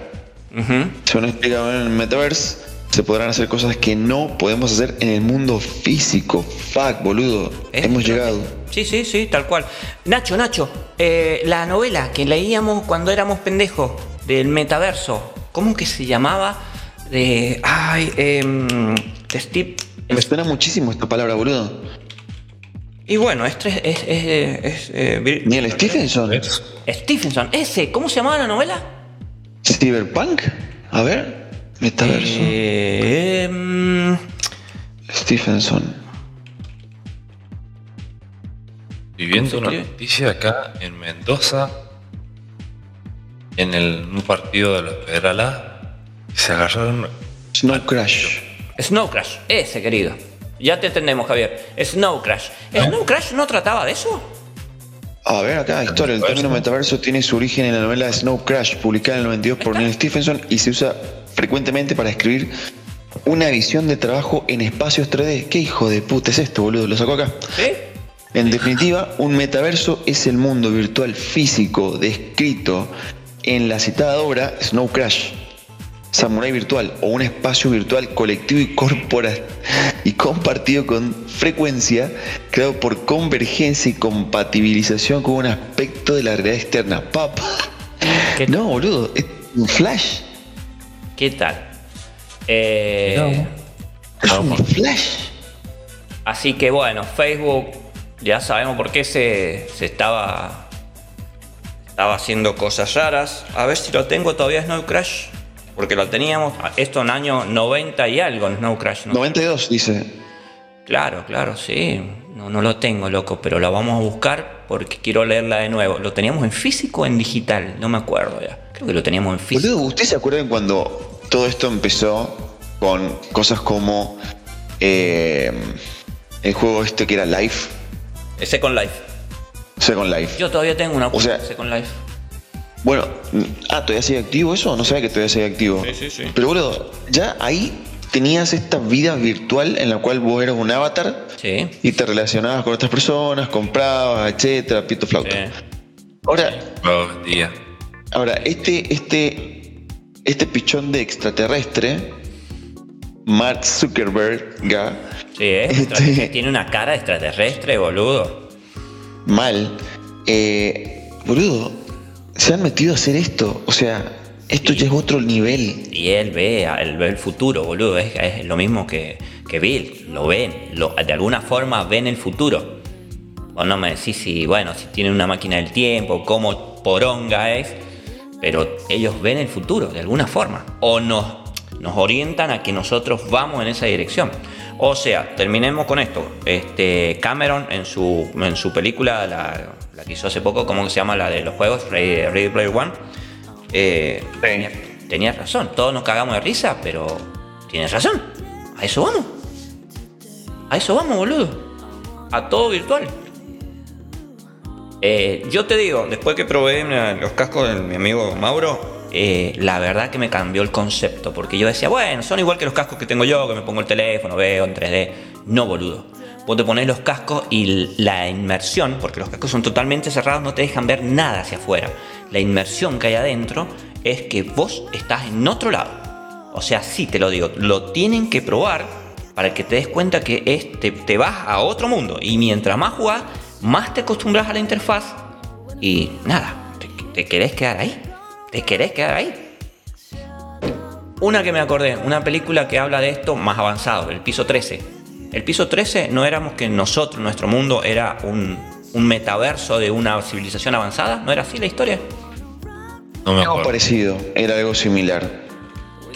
Ujú. Según explica en el Metaverse, se podrán hacer cosas que no podemos hacer en el mundo físico. Fuck, boludo. Es Hemos llegado. Sí, sí, sí, tal cual. Nacho, Nacho, eh, la novela que leíamos cuando éramos pendejos del metaverso, ¿cómo que se llamaba? De. Ay, de Steve. Me suena muchísimo esta palabra, boludo. Y bueno, es. tres- es, es- es, eh, vir- Neil Stephenson. Stephenson, ese, ¿cómo se llamaba la novela? Cyberpunk. A ver. Metaverso. Eh, em, Stephenson. Viviendo ¿Cómo una noticia acá en Mendoza, en el, un partido de la Federal A, se agarraron Snow Crash. Snow Crash, ese querido. Ya te entendemos, Javier. Snow Crash. ¿Snow Crash no trataba de eso? A ver acá, historia. El término metaverso tiene su origen en la novela Snow Crash, publicada en el 92 por Neil Stephenson y se usa frecuentemente para escribir una visión de trabajo en espacios 3D. ¿Qué hijo de puta es esto, boludo? Lo sacó acá. ¿Sí? En definitiva, un metaverso es el mundo virtual físico descrito en la citada obra Snow Crash, Samurai Virtual o un espacio virtual colectivo y corpora y compartido con frecuencia, creado por convergencia y compatibilización con un aspecto de la realidad externa. Papá. ¿Qué- No, boludo, es un flash. ¿Qué tal? Eh, Es un flash. Así que bueno, Facebook ya sabemos por qué se, se estaba, estaba haciendo cosas raras. A ver si lo tengo todavía Snow Crash. Porque lo teníamos, esto en año 90 y algo en Snow Crash. ¿no? 92 dice. Claro, claro, sí. No, no lo tengo, loco, pero la vamos a buscar porque quiero leerla de nuevo. ¿Lo teníamos en físico o en digital? No me acuerdo ya. Creo que lo teníamos en físico. ¿ustedes se acuerdan cuando todo esto empezó con cosas como eh, el juego este que era Life? Second Life. Second Life. Yo todavía tengo una O sea- Second Life. Bueno, ah, ¿todavía sigue activo eso? No sabía que todavía sigue activo. Sí, sí, sí. Pero boludo, ya ahí tenías esta vida virtual en la cual vos eras un avatar Sí. y te relacionabas con otras personas, comprabas, etcétera, pito flauta. Sí. Ahora, Lo vendía. ahora, este, este, este pichón de extraterrestre, Mark Zuckerberg, ga, Sí, ¿eh? Este- Tiene una cara extraterrestre, boludo. mal, eh, boludo, se han metido a hacer esto. O sea, esto ya es otro nivel. Y él ve, él ve el futuro, boludo. Es, es lo mismo que, que Bill. Lo ven. Lo- de alguna forma ven el futuro. Vos no me decís si, bueno, si tienen una máquina del tiempo, cómo poronga es. Pero ellos ven el futuro, de alguna forma. O nos, nos orientan a que nosotros vamos en esa dirección. O sea, terminemos con esto. Este, Cameron en su, en su película, la, la que hizo hace poco, ¿cómo se llama? La de los juegos, Ready, Ready Player One. Eh, tenía, tenía razón, todos nos cagamos de risa, pero tienes razón. A eso vamos. A eso vamos, boludo. A todo virtual. Eh, yo te digo, después que probé los cascos de mi amigo Mauro, eh, la verdad que me cambió el concepto, porque yo decía, bueno, son igual que los cascos que tengo yo, que me pongo el teléfono, veo en 3D. No, boludo. Vos te pones los cascos y la inmersión, porque los cascos son totalmente cerrados, no te dejan ver nada hacia afuera. La inmersión que hay adentro es que vos estás en otro lado. O sea, sí te lo digo, lo tienen que probar para que te des cuenta que es, te, te vas a otro mundo. Y mientras más jugás, más te acostumbras a la interfaz. Y nada, te, te querés quedar ahí. Te querés quedar ahí. Una que me acordé, una película que habla de esto más avanzado, el piso 13. El piso 13 no éramos que nosotros, nuestro mundo, era un, un metaverso de una civilización avanzada. ¿No era así la historia? No me Algo acuerdo. parecido, era algo similar.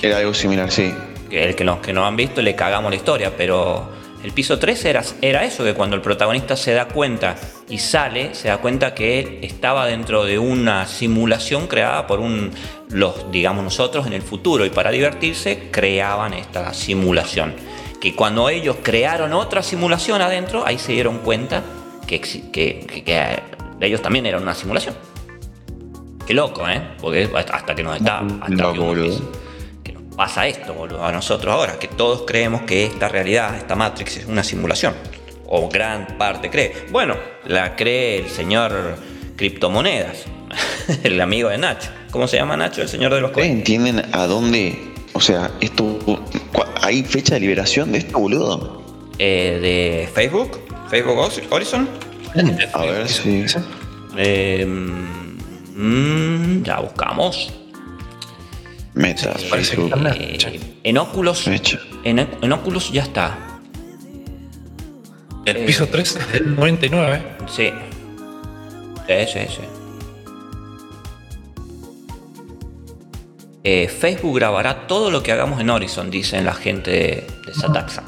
Era algo similar, sí. que el que los que no han visto le cagamos la historia, pero el piso 13 era, era eso, que cuando el protagonista se da cuenta y sale, se da cuenta que él estaba dentro de una simulación creada por un, los, digamos nosotros, en el futuro, y para divertirse creaban esta simulación. Que cuando ellos crearon otra simulación adentro, ahí se dieron cuenta que, exi- que, que- que ellos también eran una simulación. Qué loco, ¿eh? Porque hasta que nos está... Hasta Loco, que uno pasa esto, boludo, a nosotros ahora, que todos creemos que esta realidad, esta Matrix es una simulación. O gran parte cree. Bueno, la cree el señor criptomonedas, [LAUGHS] el amigo de Nacho. ¿Cómo se llama Nacho, el señor de los ¿Ustedes cohetes? entienden a dónde? O sea, esto. ¿Hay fecha de liberación de esto, boludo? Eh, de Facebook, Facebook Horizon. A ver si. Eh, mm, ya buscamos. Meta, Parece que Facebook. Eh, en Oculus, en, en Oculus ya está. El piso 3 es del 99. Sí. Sí, sí, sí. Eh, Facebook grabará todo lo que hagamos en Horizon, dicen la gente de, de Sataxa.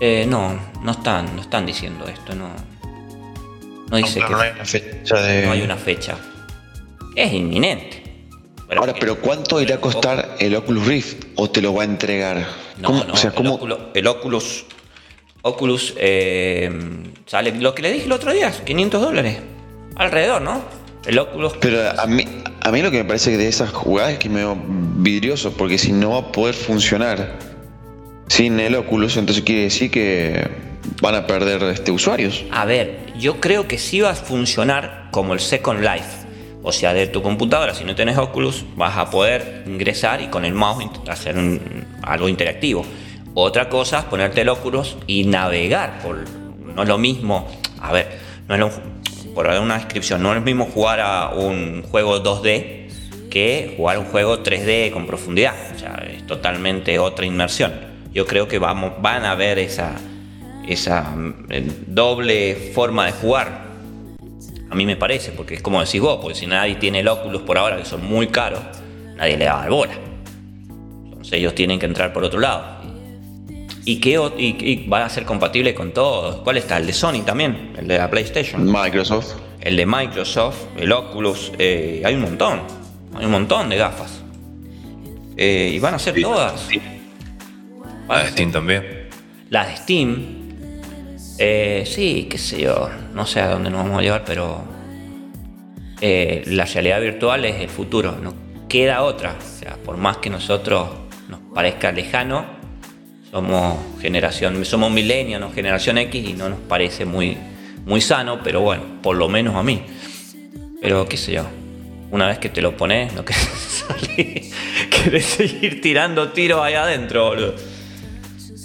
Eh, no, no están, no están diciendo esto, no. No dice No, que no hay una fecha de. no hay una fecha. Es inminente. Ahora, pero ¿cuánto irá a costar el Oculus Rift? ¿O te lo va a entregar? No, ¿Cómo- no, o sea, el, ¿cómo? Oculus, el Oculus, Oculus, eh, sale lo que le dije el otro día, 500 dólares. Alrededor, ¿no? El Oculus. Pero a mí, a mí lo que me parece de esas jugadas es que me veo vidrioso, porque si no va a poder funcionar sin el Oculus, entonces quiere decir que van a perder este, usuarios. A ver, yo creo que sí va a funcionar como el Second Life. O sea, de tu computadora, si no tienes Oculus, vas a poder ingresar y con el mouse hacer un- algo interactivo. Otra cosa es ponerte el Oculus y navegar. Por, no es lo mismo. A ver, no es lo, por dar una descripción, no es lo mismo jugar a un juego 2D que jugar un juego 3D con profundidad. O sea, es totalmente otra inmersión. Yo creo que vamos, van a ver esa, esa mm, eh, doble forma de jugar. A mí me parece, porque es como decís vos, porque si nadie tiene el Oculus por ahora, que son muy caros, nadie le va a dar bola. Entonces ellos tienen que entrar por otro lado. ¿Y qué y, y va a ser compatible con todos? ¿Cuál está? El de Sony también, el de la PlayStation, Microsoft. el de Microsoft, el Oculus, eh, hay un montón, hay un montón de gafas. Eh, y van a ser todas. Van La de Steam también. las de Steam, eh, sí, qué sé yo, no sé a dónde nos vamos a llevar, pero eh, la realidad virtual es el futuro. ¿no? queda otra. O sea, por más que nosotros nos parezca lejano, somos generación, somos milenios, generación X y no nos parece muy, muy sano, pero bueno, por lo menos a mí. Pero qué sé yo, una vez que te lo pones, no [LAUGHS] querés salir, querés seguir tirando tiros ahí adentro, boludo.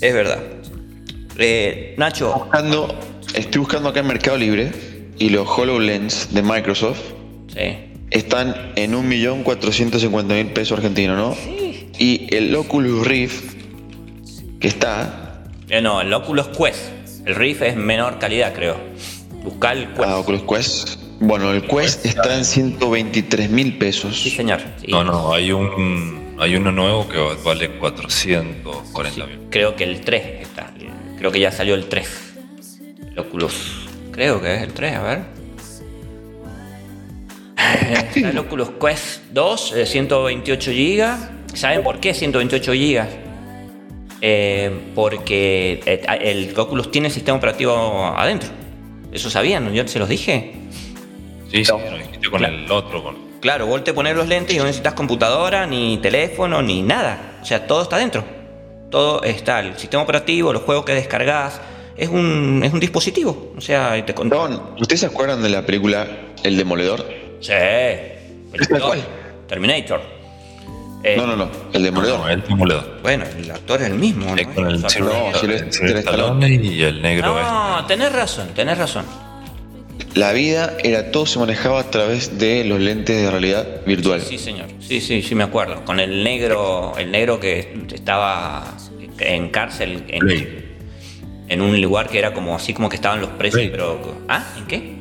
Es verdad. Eh, Nacho. Buscando, estoy buscando acá en Mercado Libre y los HoloLens de Microsoft Sí. están en 1.450.000 pesos argentinos, ¿no? Sí. Y el Oculus Rift, que está, Eh, no, el Oculus Quest. El Rift es menor calidad, creo. Buscar el Quest. ah, Oculus Quest. Bueno, el Quest está en 123.000 pesos. Sí, señor. Sí. No, no, hay un hay uno nuevo que vale 440 mil. Creo que el 3 está. Creo que ya salió el 3. El Oculus. Creo que es el 3, a ver. [LAUGHS] Está el Oculus Quest 2, de 128 GB. ¿Saben por qué 128 GB? Eh, porque eh, el Oculus tiene sistema operativo adentro. ¿Eso sabían? ¿Yo se los dije? Sí, sí, lo dijiste con el otro. Con... Claro, vos te pones los lentes y no necesitas computadora, ni teléfono, ni nada. O sea, todo está dentro. Todo está, el sistema operativo, los juegos que descargas. Es un, es un dispositivo. O sea, te Perdón, ¿ustedes se acuerdan de la película El Demoledor? Sí. El ¿Cuál? Terminator. Eh, No, no, no, El Demoledor. No, el simulador. Bueno, el actor es el mismo, ¿no? con el O sea, no, el. Stallone y el negro No, tenés razón, tenés razón. La vida era todo se manejaba a través de los lentes de realidad virtual. Sí, señor. Sí, sí, sí me acuerdo. Con el negro, el negro que estaba en cárcel en, en un lugar que era como así como que estaban los presos, Blade. pero ¿ah? ¿En qué?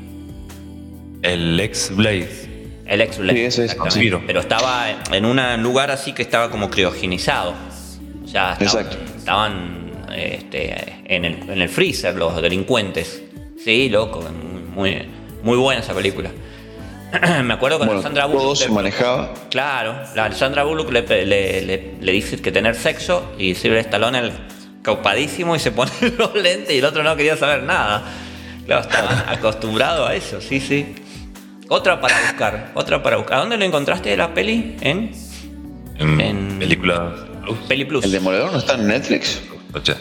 El ex Blade. El ex Blade, Sí, ese es. Vampiro. Pero estaba en un lugar así que estaba como criogenizado. O sea, estaban, Exacto. estaban, este, en, el, en el freezer los delincuentes. Sí, loco, muy, muy buena esa película. [CLEARS THROAT] Me acuerdo cuando Bueno, Sandra todo Bullock. se le- manejaba. Claro, la Sandra Bullock le, le- le- le dice que tener sexo y Silver Stallone el caupadísimo y se pone [LAUGHS] los lentes y el otro no quería saber nada. Claro, estaba [LAUGHS] acostumbrado a eso, sí, sí. Otra para buscar, otra para buscar. ¿A dónde lo encontraste la peli? En En, En- película Plus. Peli Plus. El Demoledor no está en Netflix. Oye,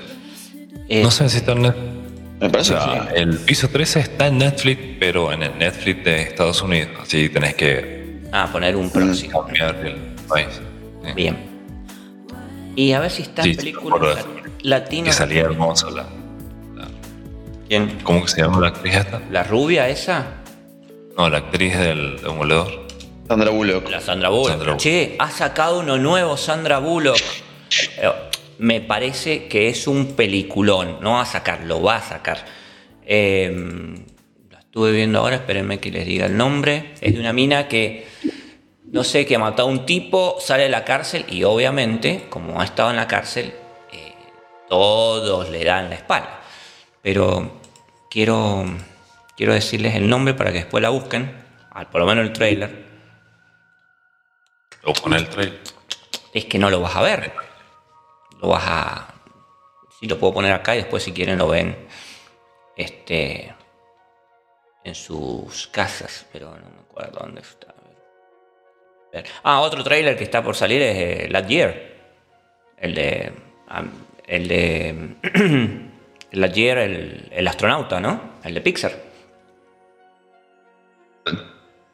Eh, No sé si está en Netflix. Me O parece sea, que sí. el piso 13 está en Netflix, pero en el Netflix de Estados Unidos. Así tenés que Ah, poner un proxy. cambiar el país. Sí. Bien. Y a ver si está Sí, películas latinas. Que salía hermosa la. ¿Quién? ¿Cómo que se llama la actriz esta? ¿La rubia esa? No, la actriz del demoledor. Sandra Bullock. La Sandra Bullock. Sandra Bullock. Che, ha sacado uno nuevo Sandra Bullock. Me parece que es un peliculón. No va a sacar, lo va a sacar. Eh, la estuve viendo ahora, espérenme que les diga el nombre. Es de una mina que, no sé, que ha matado a un tipo, sale de la cárcel y obviamente, como ha estado en la cárcel, eh, todos le dan la espalda. Pero quiero, quiero decirles el nombre para que después la busquen, al- por lo menos el trailer. O con el trailer. es que no lo vas a ver. Lo vas a. Sí, lo puedo poner acá y después, si quieren, lo ven. Este. En sus casas, pero no me acuerdo dónde está. Ah, otro trailer que está por salir es eh, Lightyear. El de. El de. [CLEARS THROAT] Lightyear, el, el astronauta, ¿no? El de Pixar.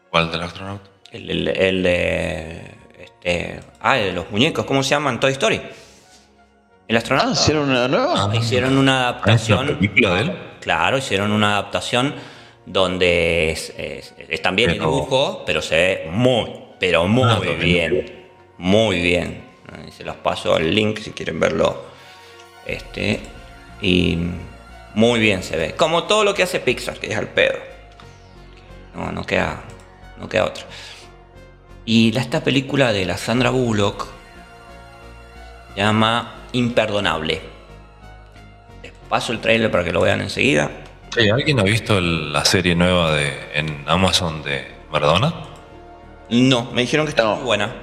¿Cuál del astronauta? El, el- el de. Este. Ah, el de los muñecos, ¿cómo se llaman? Toy Story. El astronauta. Ah, ¿hicieron una nueva? Ah, hicieron una ¿Es adaptación. película de él? Claro, hicieron una adaptación donde es, es- es también el Pero- dibujo, pero se ve muy, pero muy Ah, también. bien. Muy bien. Ahí Se los paso el link si quieren verlo. Este. Y muy bien se ve. Como todo lo que hace Pixar, que es al pedo. No, no queda. No queda otra. Y la- esta película de la Sandra Bullock se llama Imperdonable. Les paso el trailer para que lo vean enseguida. ¿Alguien ha visto el- la serie nueva de, en Amazon de Maradona? No, me dijeron que estaba No. muy buena.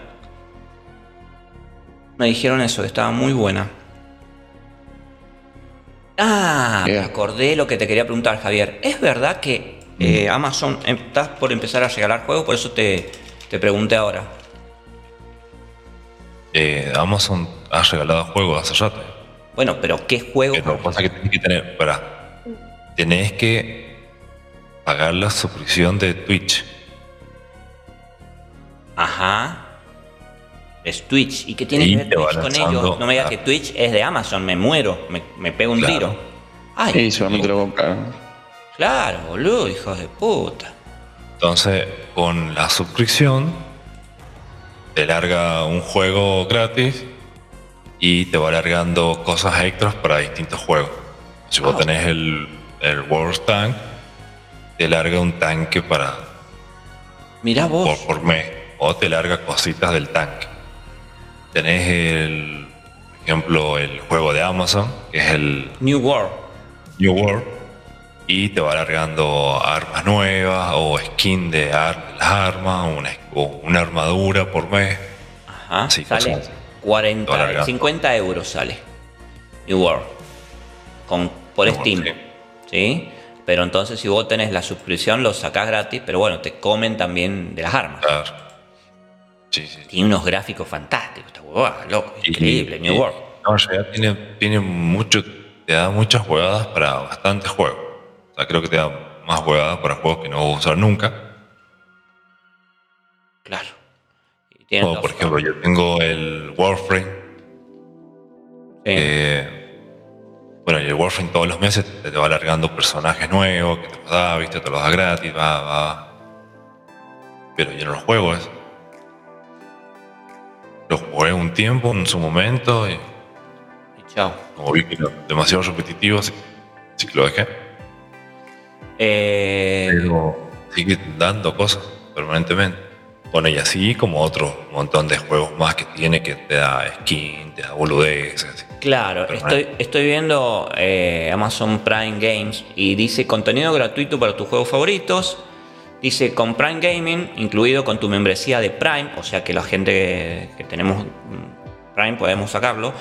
Me dijeron eso, que estaba muy buena. Ah, Yeah. acordé lo que te quería preguntar, Javier. ¿Es verdad que eh, Amazon em- estás por empezar a regalar juegos? Por eso te, te pregunté ahora. Eh, Amazon ha regalado juegos hace rato. Bueno, pero ¿qué juego? Pero lo que pasa es que tenés que tener. Para, tenés que pagar la suscripción de Twitch. Ajá. Es Twitch. ¿Y qué tiene Y que ver Twitch con ellos? No me digas que. Twitch es de Amazon, me muero, me, me pego un Claro. tiro. Ay, Y seguramente lo compraron. claro, boludo, hijos de puta. Entonces, con la suscripción, te larga un juego gratis y te va largando cosas extras para distintos juegos. Si vos Ah. tenés el, el World Tank, te larga un tanque para Mirá vos. por, por mes. O te larga cositas del tanque. Tenés el, por ejemplo, el juego de Amazon, que es el New World. New World y te va largando armas nuevas o skin de, ar- las armas, una, o una armadura por mes. Ajá. Sí, sale cosas así. 40, Dólar 50 euros sale. New World. Con, por New Steam. World, sí. Pero entonces si vos tenés la suscripción lo sacás gratis, pero bueno, te comen también de las armas. Claro. Sí, sí. Tiene unos gráficos fantásticos, esta huevada, loco, increíble, New World. No, realidad tiene, tiene mucho, te da muchas jugadas para bastantes juegos. Sea, creo que te da más jugadas para juegos que no vas a usar nunca. Claro. Y Como por ejemplo, yo tengo el Warframe. Sí. bueno, y el Warframe todos los meses te, te va alargando personajes nuevos, que te los da, viste, te los da gratis, va, va. Pero yo no los juego eso. Los jugué un tiempo en su momento y Y chao. como vi que era demasiado repetitivo, así, así que lo dejé. Eh, Pero sigue dando cosas permanentemente. Bueno, y así como otro montón de juegos más que tiene que te da skin, te da boludeces. Claro, estoy, estoy viendo eh, Amazon Prime Games y dice contenido gratuito para tus juegos favoritos. Dice con Prime Gaming, incluido con tu membresía de Prime, o sea que la gente que, que tenemos mm, Prime podemos sacarlo.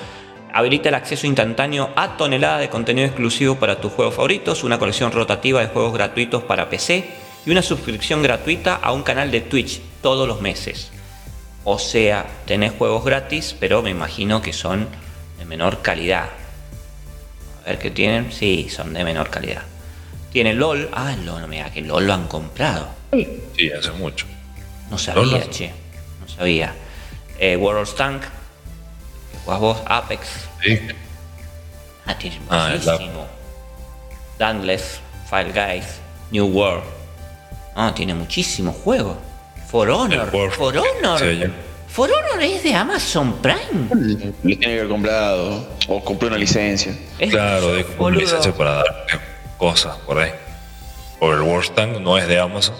Habilita el acceso instantáneo a toneladas de contenido exclusivo para tus juegos favoritos, una colección rotativa de juegos gratuitos para PC y una suscripción gratuita a un canal de Twitch todos los meses. O sea, tenés juegos gratis, pero me imagino que son de menor calidad. A ver qué tienen. Sí, son de menor calidad. Tiene LOL. Ah, LOL, mira, que LOL lo han comprado. Sí, hace mucho. No sabía, LOL lo- che. No sabía. Eh, World of Tank. Jugás vos, Apex. Sí. Ah, tiene Ah, File Guys, New World. Ah, tiene muchísimos juegos. For Honor. For Honor. sí. For Honor es de Amazon Prime. Lo tiene que haber comprado. O compró una licencia. Es- Claro, de una licencia para darte cosas por ahí. Por el World Tank no es de Amazon,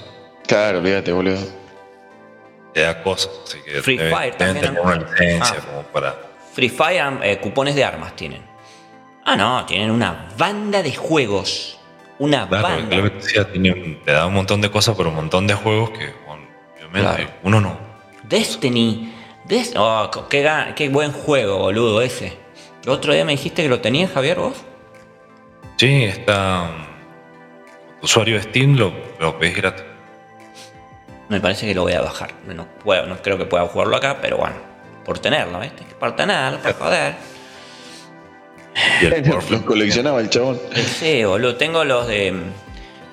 Claro, fíjate, boludo. te da cosas. Así que Free Fire deben también, tener una licencia Ah. como para. Free Fire, eh, cupones de armas tienen. Ah, no, tienen una banda de juegos. Una Claro, banda. lo que te decía, tiene te da un montón de cosas, pero un montón de juegos que, bueno, obviamente, Claro. uno no. Destiny. Des- oh, qué, qué buen juego, boludo, ese. El otro día me dijiste que lo tenías, Javier, vos. Sí, está. um, Usuario de Steam lo, lo pedís gratis. Me parece que lo voy a bajar. No, puedo, no creo que pueda jugarlo acá, pero bueno. Por tenerlo, ¿viste? Por tenerlo, por joder. Y el [LAUGHS] Los Warframe. coleccionaba el chabón. Sí, boludo. Tengo los de.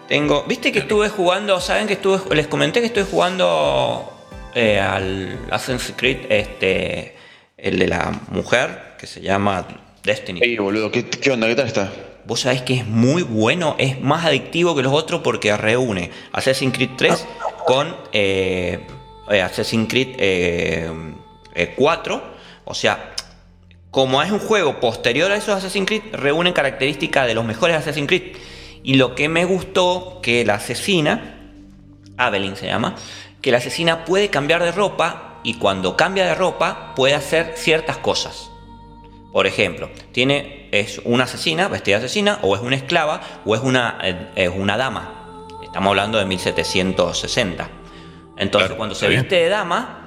Tengo. ¿Viste que estuve jugando? ¿Saben que estuve. Les comenté que estoy jugando eh, al Assassin's Creed, este. El de la mujer, que se llama Destiny. Ey, boludo, ¿qué, qué onda? ¿Qué tal está? Vos sabés que es muy bueno, es más adictivo que los otros porque reúne Assassin's Creed 3 con eh, eh, Assassin's Creed eh, eh, 4. O sea, como es un juego posterior a esos Assassin's Creed, reúnen características de los mejores Assassin's Creed. Y lo que me gustó, que la asesina, Evelyn se llama, que la asesina puede cambiar de ropa y cuando cambia de ropa puede hacer ciertas cosas. Por ejemplo, tiene, es una asesina, vestida de asesina, o es una esclava, o es una, eh, es una dama. Estamos hablando de 1760. Entonces, Claro, cuando se bien. viste de dama,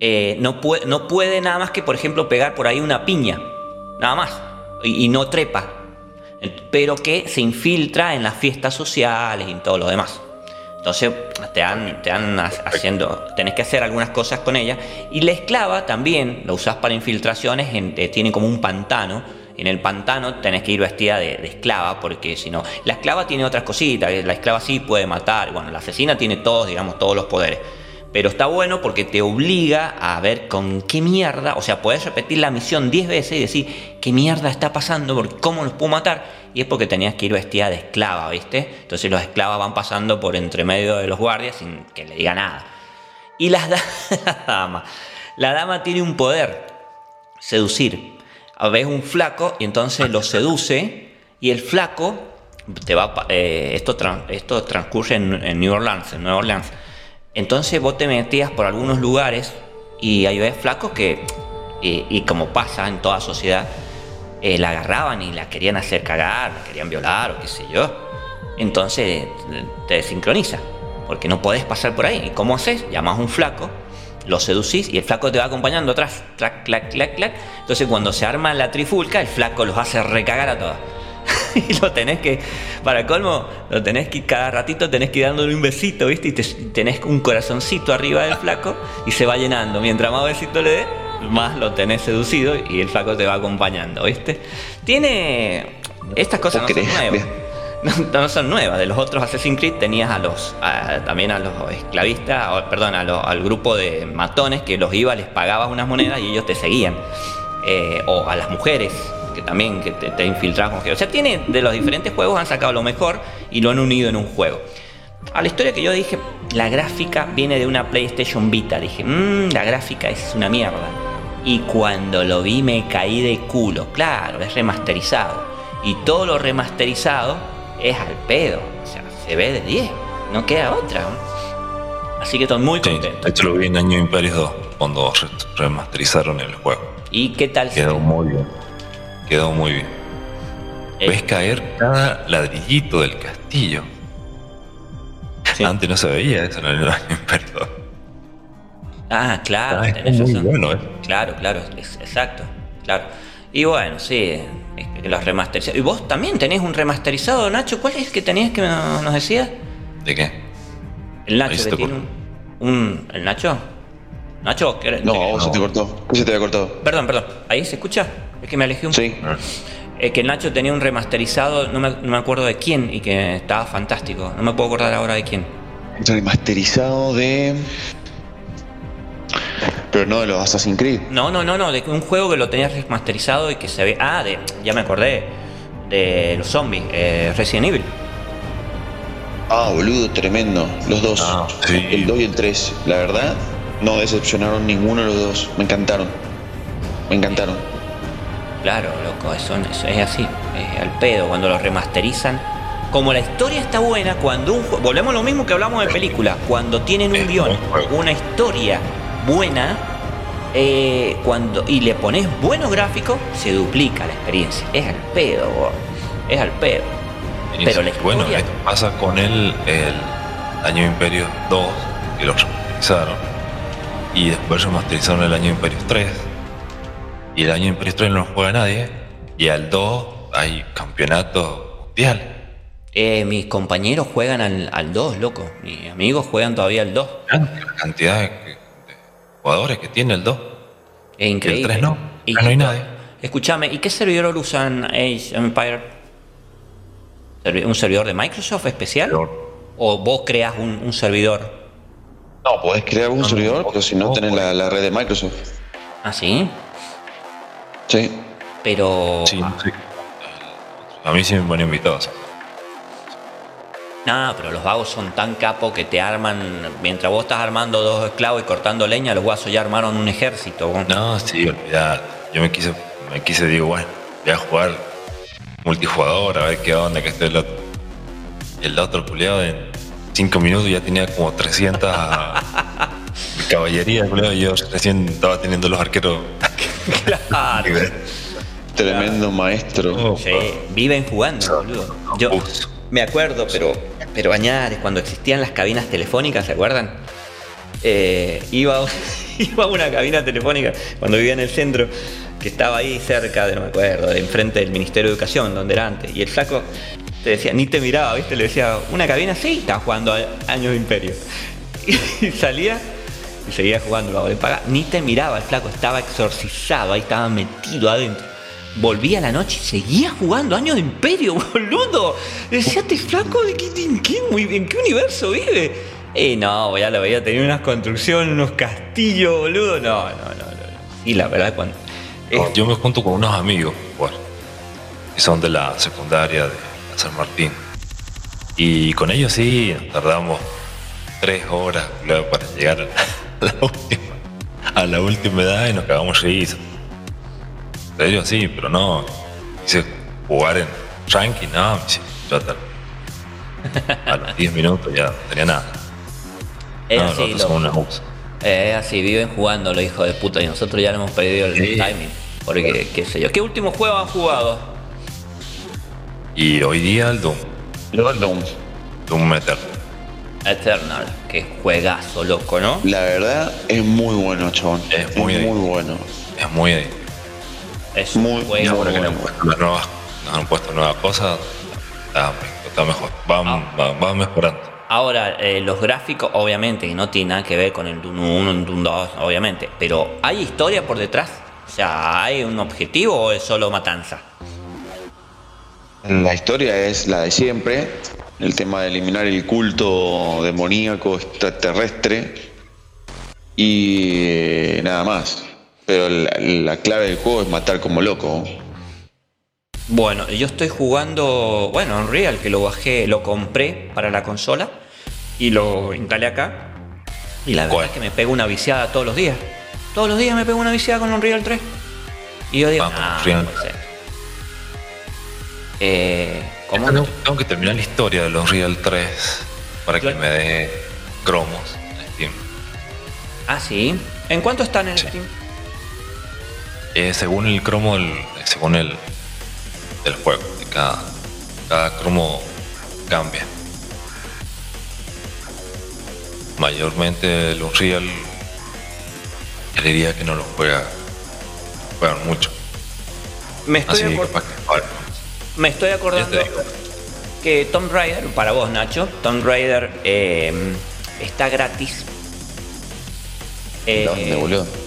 eh, no, puede, nada más que, por ejemplo, pegar por ahí una piña. Nada más. Y, no trepa. Pero que se infiltra en las fiestas sociales y en todo lo demás. Entonces te dan, te dan haciendo, tenés que hacer algunas cosas con ella. Y la esclava también la usás para infiltraciones, eh, tiene como un pantano. En el pantano tenés que ir vestida de, esclava, porque si no, la esclava tiene otras cositas. La esclava sí puede matar. Bueno, la asesina tiene todos, digamos, todos los poderes. Pero está bueno porque te obliga a ver con qué mierda, o sea, puedes repetir la misión 10 veces y decir qué mierda está pasando, porque cómo los puedo matar. Y es porque tenías que ir vestida de esclava, ¿viste? Entonces los esclavos van pasando por entre medio de los guardias sin que le diga nada. Y [LAUGHS] la, dama, la dama tiene un poder, seducir. Ves un flaco y entonces lo seduce y el flaco te va, eh, esto, esto transcurre en, en New Orleans, en Nueva Orleans entonces vos te metías por algunos lugares y ves flacos que, y, como pasa en toda sociedad, eh, la agarraban y la querían hacer cagar, la querían violar o qué sé yo. Entonces te desincroniza, porque no podés pasar por ahí. ¿Y cómo haces? Llamas a un flaco, lo seducís y el flaco te va acompañando atrás, clac, clac, clac, clac. Entonces cuando se arma la trifulca, el flaco los hace recagar a todas. [LAUGHS] y lo tenés que, para colmo, lo tenés que cada ratito tenés que ir dándole un besito, ¿viste? Y tenés un corazoncito arriba del flaco y se va llenando. Mientras más besito le dé, más lo tenés seducido y el flaco te va acompañando, ¿viste? Tiene. Estas cosas no son nuevas. No, son nuevas. De los otros Assassin's Creed tenías a los también a los esclavistas, perdón, al grupo de matones que los iba, les pagabas unas monedas y ellos te seguían. Eh, o a las mujeres que también que te, te infiltras con O sea, tiene de los diferentes juegos han sacado lo mejor y lo han unido en un juego. A la historia que yo dije, la gráfica viene de una PlayStation Vita. Dije, mmm, la gráfica es una mierda. Y cuando lo vi me caí de culo. Claro, es remasterizado. Y todo lo remasterizado es al pedo. O sea, se ve de 10. No queda otra. Así que estoy muy contento. esto lo vi en Año Imperio 2, cuando remasterizaron el juego. ¿Y qué tal? Quedó muy bien quedó muy bien. Eh. Ves caer cada ladrillito del castillo. [LAUGHS] Antes no se veía eso en el Imperio. [LAUGHS] Ah, claro, ah, es muy bueno, ¿eh? Claro, claro, exacto, claro. Y bueno, sí, los remasterizados. ¿Y vos también tenés un remasterizado, Nacho? ¿Cuál es el que tenías que nos decías? ¿De qué? El Nacho que tiene un, ¿El Nacho? ¿Nacho? No, se te cortó. ¿Qué se te había cortado? Perdón, perdón. ¿Ahí se escucha? Es que me alejé un sí. poco. Es que Nacho tenía un remasterizado, no me, acuerdo de quién, y que estaba fantástico. No me puedo acordar ahora de quién. Remasterizado de. Pero no de los Assassin's Creed. No, no, no, no, de un juego que lo tenías remasterizado y que se ve. Ah, de, ya me acordé. De los zombies, eh, Resident Evil. Ah, boludo, tremendo. Los dos. Ah, el 2 y el 3. La verdad, no decepcionaron ninguno de los dos. Me encantaron. Me encantaron. Claro, loco, eso, es así, es al pedo, cuando lo remasterizan. Como la historia está buena, cuando un volvemos a lo mismo que hablamos de películas, cuando tienen un guion, una historia buena, eh, cuando y le pones buenos gráficos, se duplica la experiencia. Es al pedo, es al pedo. Pero la historia... Bueno, esto pasa con el, el Año Imperio 2, que lo remasterizaron, y después remasterizaron el Año Imperio 3 y el año en no juega nadie, y al 2 hay campeonato mundial. Eh, mis compañeros juegan al, 2, loco. Mis amigos juegan todavía al 2. La cantidad de, jugadores que tiene el 2. Es increíble. El 3 no, y, no hay nadie. Escúchame, ¿y qué servidor usan Age Empire? ¿Un servidor de Microsoft especial? ¿O vos creas un, servidor? No, podés crear un servidor, pero si no, tenés la, la red de Microsoft. ¿Ah, sí? Sí. Pero. Sí, sí. A mí sí me ponen invitados. Nada, pero los vagos son tan capos que te arman. Mientras vos estás armando dos esclavos y cortando leña, los guasos ya armaron un ejército. No, sí, olvidad. Yo me quise, me quise, digo, bueno, voy a jugar multijugador, a ver qué onda que esté el otro. El otro culiado en cinco minutos ya tenía como 300 [LAUGHS] caballería, y yo recién estaba teniendo los arqueros [LAUGHS] claro. Tremendo maestro. Sí, viven jugando, boludo. Yo me acuerdo, pero, pero añades, cuando existían las cabinas telefónicas, ¿se acuerdan? Eh, iba, [LAUGHS] iba a una cabina telefónica cuando vivía en el centro, que estaba ahí cerca, de, no me acuerdo, de enfrente del Ministerio de Educación, donde era antes. Y el saco te decía, ni te miraba, ¿viste? Le decía, una cabina, sí, estaba jugando a Años de Imperio. [LAUGHS] Y salía y seguía jugando lo de paga, ni te miraba el flaco, estaba exorcizado, ahí estaba metido adentro. Volvía a la noche y seguía jugando Años de Imperio, [LAUGHS] boludo. Decía, este flaco, ¿de qué, en, qué, ¿en qué universo vive? Y no, ya lo veía, tenía unas construcciones, unos castillos, boludo. No, no, no, no. Y la verdad, cuando. Yo me junto con unos amigos, bueno, y son de la secundaria de San Martín. Y con ellos sí, tardamos tres horas para llegar a [LAUGHS] la última, a la última edad y nos cagamos. De ellos sí, pero no. Quise jugar en ranking, no, yo a los 10 minutos ya no tenía nada. [LAUGHS] Es así, lo, así, viven jugando los hijos de puta y nosotros ya le hemos perdido el timing. Porque, qué sé yo. ¿Qué último juego han jugado? Y hoy día el Doom. Yo el Doom. Doom Eternal. Eternal, que juegazo, loco, ¿no? La verdad es muy bueno, chabón. Es muy, muy bueno. Es muy Es muy, bueno. Ahora que le han puesto nuevas, nos han puesto nuevas cosas, está, mejor. Va, ah. va mejorando. Ahora, eh, los gráficos, obviamente, no tienen nada que ver con el Doom 1, el Doom 2, obviamente. Pero ¿hay historia por detrás? O sea, ¿hay un objetivo o es solo matanza? La historia es la de siempre. El tema de eliminar el culto demoníaco extraterrestre. Y eh, nada más. Pero la clave del juego es matar como loco. Bueno, yo estoy jugando, bueno, Unreal, que lo bajé, lo compré para la consola y lo instalé acá. Y la verdad es que me pego una viciada todos los días. Todos los días me pego una viciada con Unreal 3. Y yo digo, ah, no, no eh, ¿cómo? Tengo, que terminar la historia de los Unreal 3 para que me dé cromos en Steam. Ah, sí. ¿En cuánto están en Steam? Eh, según el cromo, según el, del juego. Cada, cada cromo cambia. Mayormente el Unreal, diría que no lo juega, juegan mucho. Me estoy, me estoy acordando que Tomb Raider, para vos Nacho, Tomb Raider eh, está gratis. Eh,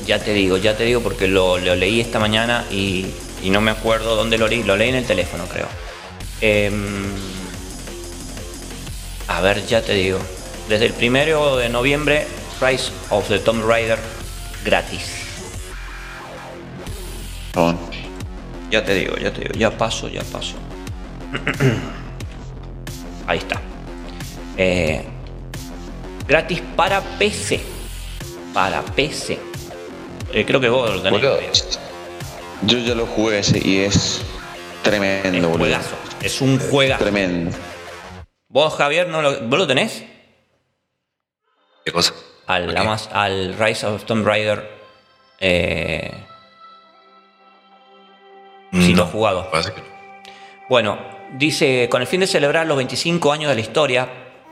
ya te digo, ya te digo porque lo leí esta mañana y y no me acuerdo dónde lo leí, lo leí en el teléfono creo. Em, a ver, ya te digo. Desde el primero de noviembre, Rise of the Tomb Raider gratis. Ya te digo, ya te digo, ya paso, ya paso. [CLEARS THROAT] Ahí está. Eh, gratis para PC. Para PC. Eh, creo que vos lo tenés. Yo ya lo jugué ese y es tremendo, es Es un juegazo. Tremendo. ¿Vos, Javier, no lo, ¿vos lo tenés? ¿Qué cosa? Al, al Rise of Tomb Raider. Eh, si lo has jugado. Bueno, dice: con el fin de celebrar los 25 años de la historia,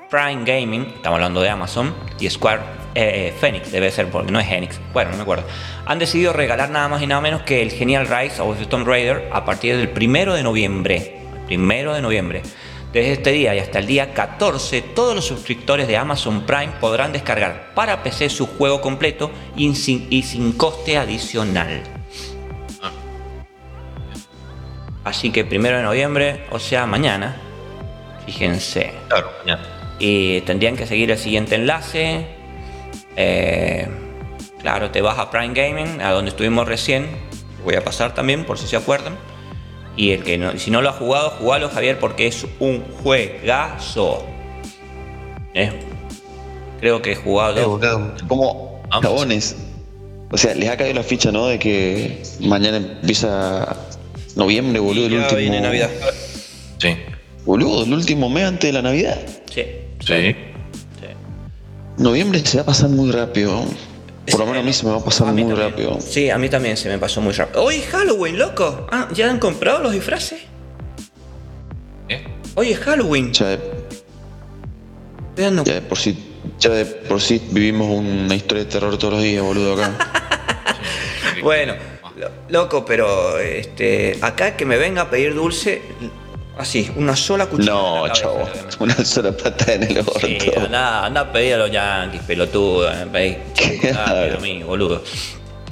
Prime Gaming, estamos hablando de Amazon, y Square eh, Phoenix, debe ser porque no es Enix, bueno, no me acuerdo, han decidido regalar nada más y nada menos que el genial Rise of the Tomb Raider a partir del primero de noviembre. Primero de noviembre. Desde este día y hasta el día 14, todos los suscriptores de Amazon Prime podrán descargar para PC su juego completo y sin, y sin coste adicional. Así que primero de noviembre, o sea, mañana, fíjense. Claro, mañana y tendrían que seguir el siguiente enlace. Eh, claro, te vas a Prime Gaming, a donde estuvimos recién. Voy a pasar también, por si se acuerdan. Y el que no, si no lo ha jugado, jugalo, Javier, porque es un juegazo. Eh, creo que he jugado. Como cabones. O sea, les ha caído la ficha, ¿no? De que mañana empieza noviembre, boludo, el último. Viene Navidad. Sí. Boludo, el último mes antes de la Navidad. Sí. Sí. Noviembre se va a pasar muy rápido. Por lo menos a mí se me va a pasar muy rápido. Sí, a mí también se me pasó muy rápido. Hoy Halloween, loco. Ah, ¿ya han comprado los disfraces? ¿Eh? Hoy es Halloween. Ya de, por sí, ya de por sí vivimos una historia de terror todos los días, boludo, acá. [LAUGHS] bueno, loco, pero este, acá que me venga a pedir dulce, Así, una sola cuchilla. en No, chavo. a. Una sola patada en el orto. Sí, anda, anda a pedir a los yankees, pelotudo. pedí- pero mí, boludo.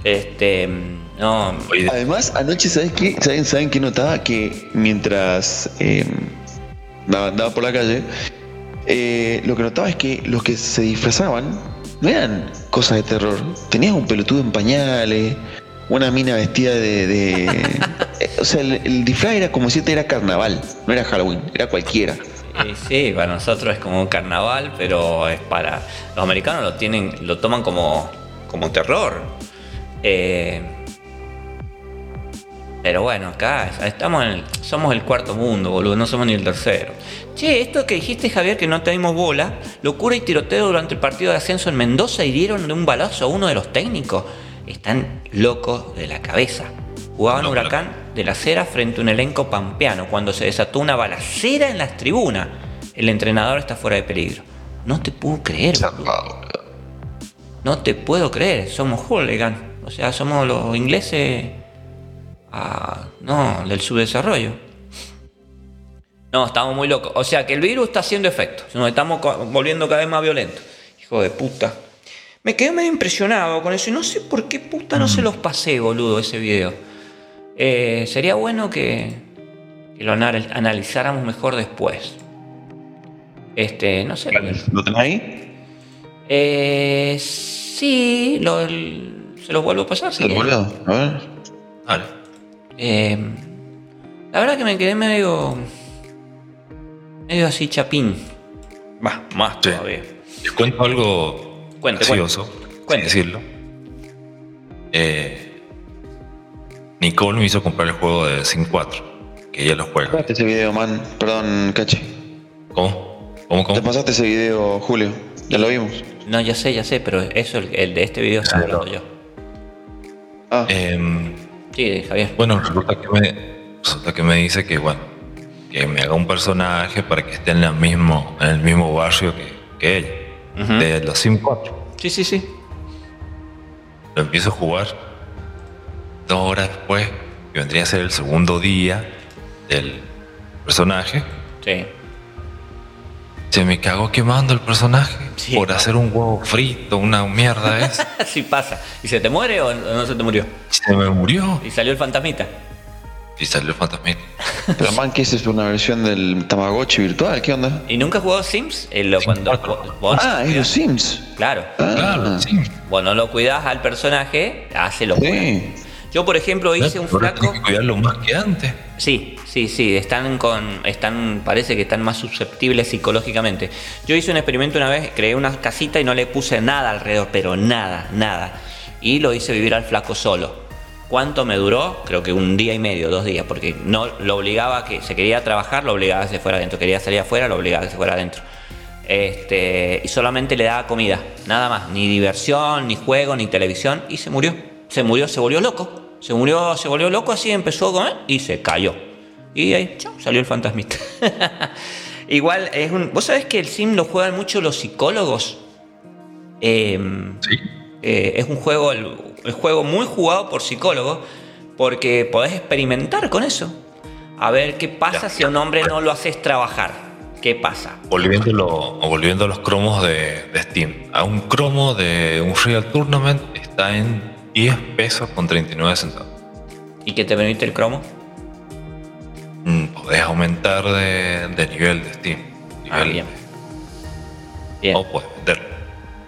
Este. No. Además, anoche, ¿sabes qué? ¿Saben, ¿saben qué notaba? Que mientras eh, andaba, andaba por la calle, eh, lo que notaba es que los que se disfrazaban no eran cosas de terror. Tenías un pelotudo en pañales, una mina vestida de. de- [LAUGHS] o sea, el, el disfraz era como si este era carnaval, no era Halloween, era cualquiera. Sí, sí, para nosotros es como un carnaval, pero es para. Los americanos lo tienen, lo toman como, como terror. Eh, pero bueno, acá estamos en el- somos el cuarto mundo, boludo, no somos ni el tercero. Che, esto que dijiste, Javier, que no tenemos bola, locura y tiroteo durante el partido de ascenso en Mendoza hirieron de un balazo a uno de los técnicos. Están locos de la cabeza. Jugaban Huracán de la Cera frente a un elenco pampeano cuando se desató una balacera en las tribunas. El entrenador está fuera de peligro. No te puedo creer, boludo. No te puedo creer. Somos hooligan. O sea, somos los ingleses. ah, no, del subdesarrollo. No, estamos muy locos. O sea, que el virus está haciendo efecto. Nos estamos volviendo cada vez más violentos. Hijo de puta. Me quedé medio impresionado con eso y no sé por qué puta no se los pasé, boludo, ese video. Eh, sería bueno que, que lo anal- analizáramos mejor después. Este, no sé. ¿Lo tenés ahí? Eh, sí, lo- el- se los vuelvo a pasar. ¿Se lo quieren. boludo? A ver. dale. Eh, la verdad que me quedé medio. medio así chapín. Va, más Sí. todavía. Les cuento algo Cuente, gracioso, cuente. sin decirlo. Eh, Nicole me hizo comprar el juego de Sin 4, que ella lo juega. Pasaste ese video, man. Perdón, Cache. ¿Cómo? ¿Cómo? Te ¿Cómo? pasaste ese video, Julio. Ya lo vimos. No, ya sé, ya sé, pero eso, el, el de este video está hablando yo. Ah, Em, Sí, Javier. bueno, resulta que, me, resulta que me dice que, bueno, que me haga un personaje para que esté en, la mismo, en el mismo barrio que, que ella, De los Sim 4. Sí, sí, sí. Lo empiezo a jugar dos horas después, que vendría a ser el segundo día del personaje. Sí. Se me cagó quemando el personaje Sí. por hacer un huevo frito, una mierda esa. [LAUGHS] Así pasa. ¿Y se te muere o no se te murió? Se me murió. Y salió el fantasmita. Y salió el fantasmita. [LAUGHS] pero man, ¿qué es? ¿Una versión del Tamagotchi virtual? ¿Qué onda? ¿Y nunca jugó Sims? Eh, lo- cuando vos- Ah, es los Sims. Claro. Ah, Claro. Bueno, lo cuidás al personaje, hace lo Sí. Yo, por ejemplo, hice un flaco. tengo que cuidarlo más que antes. Sí, sí, sí, están con, están, parece que están más susceptibles psicológicamente. Yo hice un experimento una vez, creé una casita y no le puse nada alrededor, pero nada, nada. Y lo hice vivir al flaco solo. ¿Cuánto me duró? Creo que un día y medio, dos días, porque no lo obligaba a que se quería trabajar, lo obligaba a que se fuera adentro, quería salir afuera, lo obligaba a que se fuera adentro. Este, y solamente le daba comida, nada más, ni diversión, ni juego, ni televisión, y se murió. Se murió, se volvió loco. Se murió, se volvió loco así, empezó a comer y se cayó. Y ahí salió el fantasmita. [LAUGHS] Igual es un. ¿Vos sabés que el sim lo juegan mucho los psicólogos? Em, Sí. Eh, es un juego, el, el juego muy jugado por psicólogos, porque podés experimentar con eso. A ver qué pasa Ya. si a un hombre no lo haces trabajar. ¿Qué pasa? Volviéndolo, volviendo a los cromos de, de Steam. A un cromo de un Real Tournament está en 10 pesos con 39 centavos. ¿Y qué te permite el cromo? Mm, Podés aumentar de, de nivel de Steam. Ah, Nivel- bien. Bien. O puedes venderlo.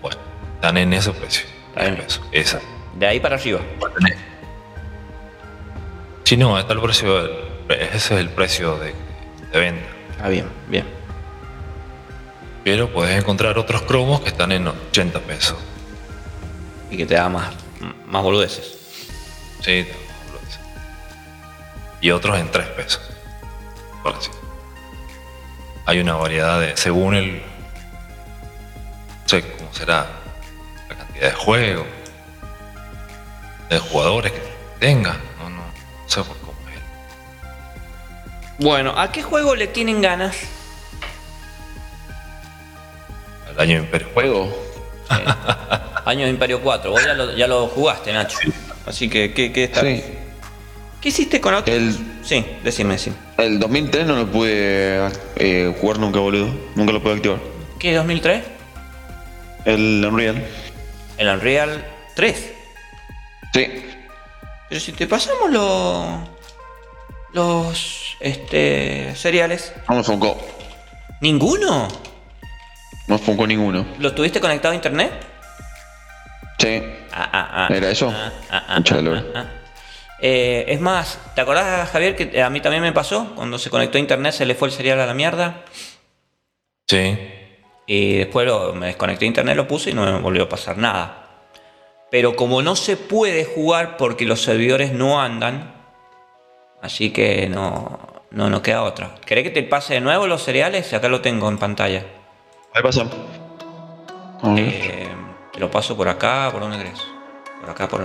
Bueno, están en ese precio. Está bien. 10 pesos. Esa. De ahí para arriba. Si no, está el precio. ese es el precio de, de venta. Ah, bien, bien. Pero puedes encontrar otros cromos que están en 80 pesos. Y que te da más, más boludeces. Sí, lo dice. Y otros en 3 pesos. Por así. Hay una variedad de. según el. No sé cómo será de juegos, de jugadores que tenga. No, no, no sé por cómo es. Bueno, ¿a qué juego le tienen ganas? El año Imperio. Juego. Año de Imperio 4. Vos ya lo, ya lo jugaste, Nacho. Así que, ¿qué, qué, está- Sí. ¿qué hiciste con otro? El- Sí, decime, sí. El 2003 no lo pude eh, jugar nunca, boludo. Nunca lo pude activar. ¿Qué, 2003? El Unreal. El Unreal 3. Sí. Pero si te pasamos los. los. este. seriales. No me enfocó. ¿Ninguno? No me enfocó ninguno. ¿Lo tuviste conectado a internet? Sí. Ah, ah, ah. ¿Era eso? Ah, ah, ah, Mucha ah, ah, ah. Eh, es más, ¿te acordás, Javier, que a mí también me pasó? Cuando se conectó a internet se le fue el serial a la mierda. Sí. Y después lo- me desconecté a internet, lo puse y no me volvió a pasar nada. Pero como no se puede jugar porque los servidores no andan, así que no, no, no queda otra. ¿Querés que te pase de nuevo los cereales? Acá lo tengo en pantalla. Ahí pasa. Eh, te lo paso por acá, ¿por dónde crees? Por acá, por...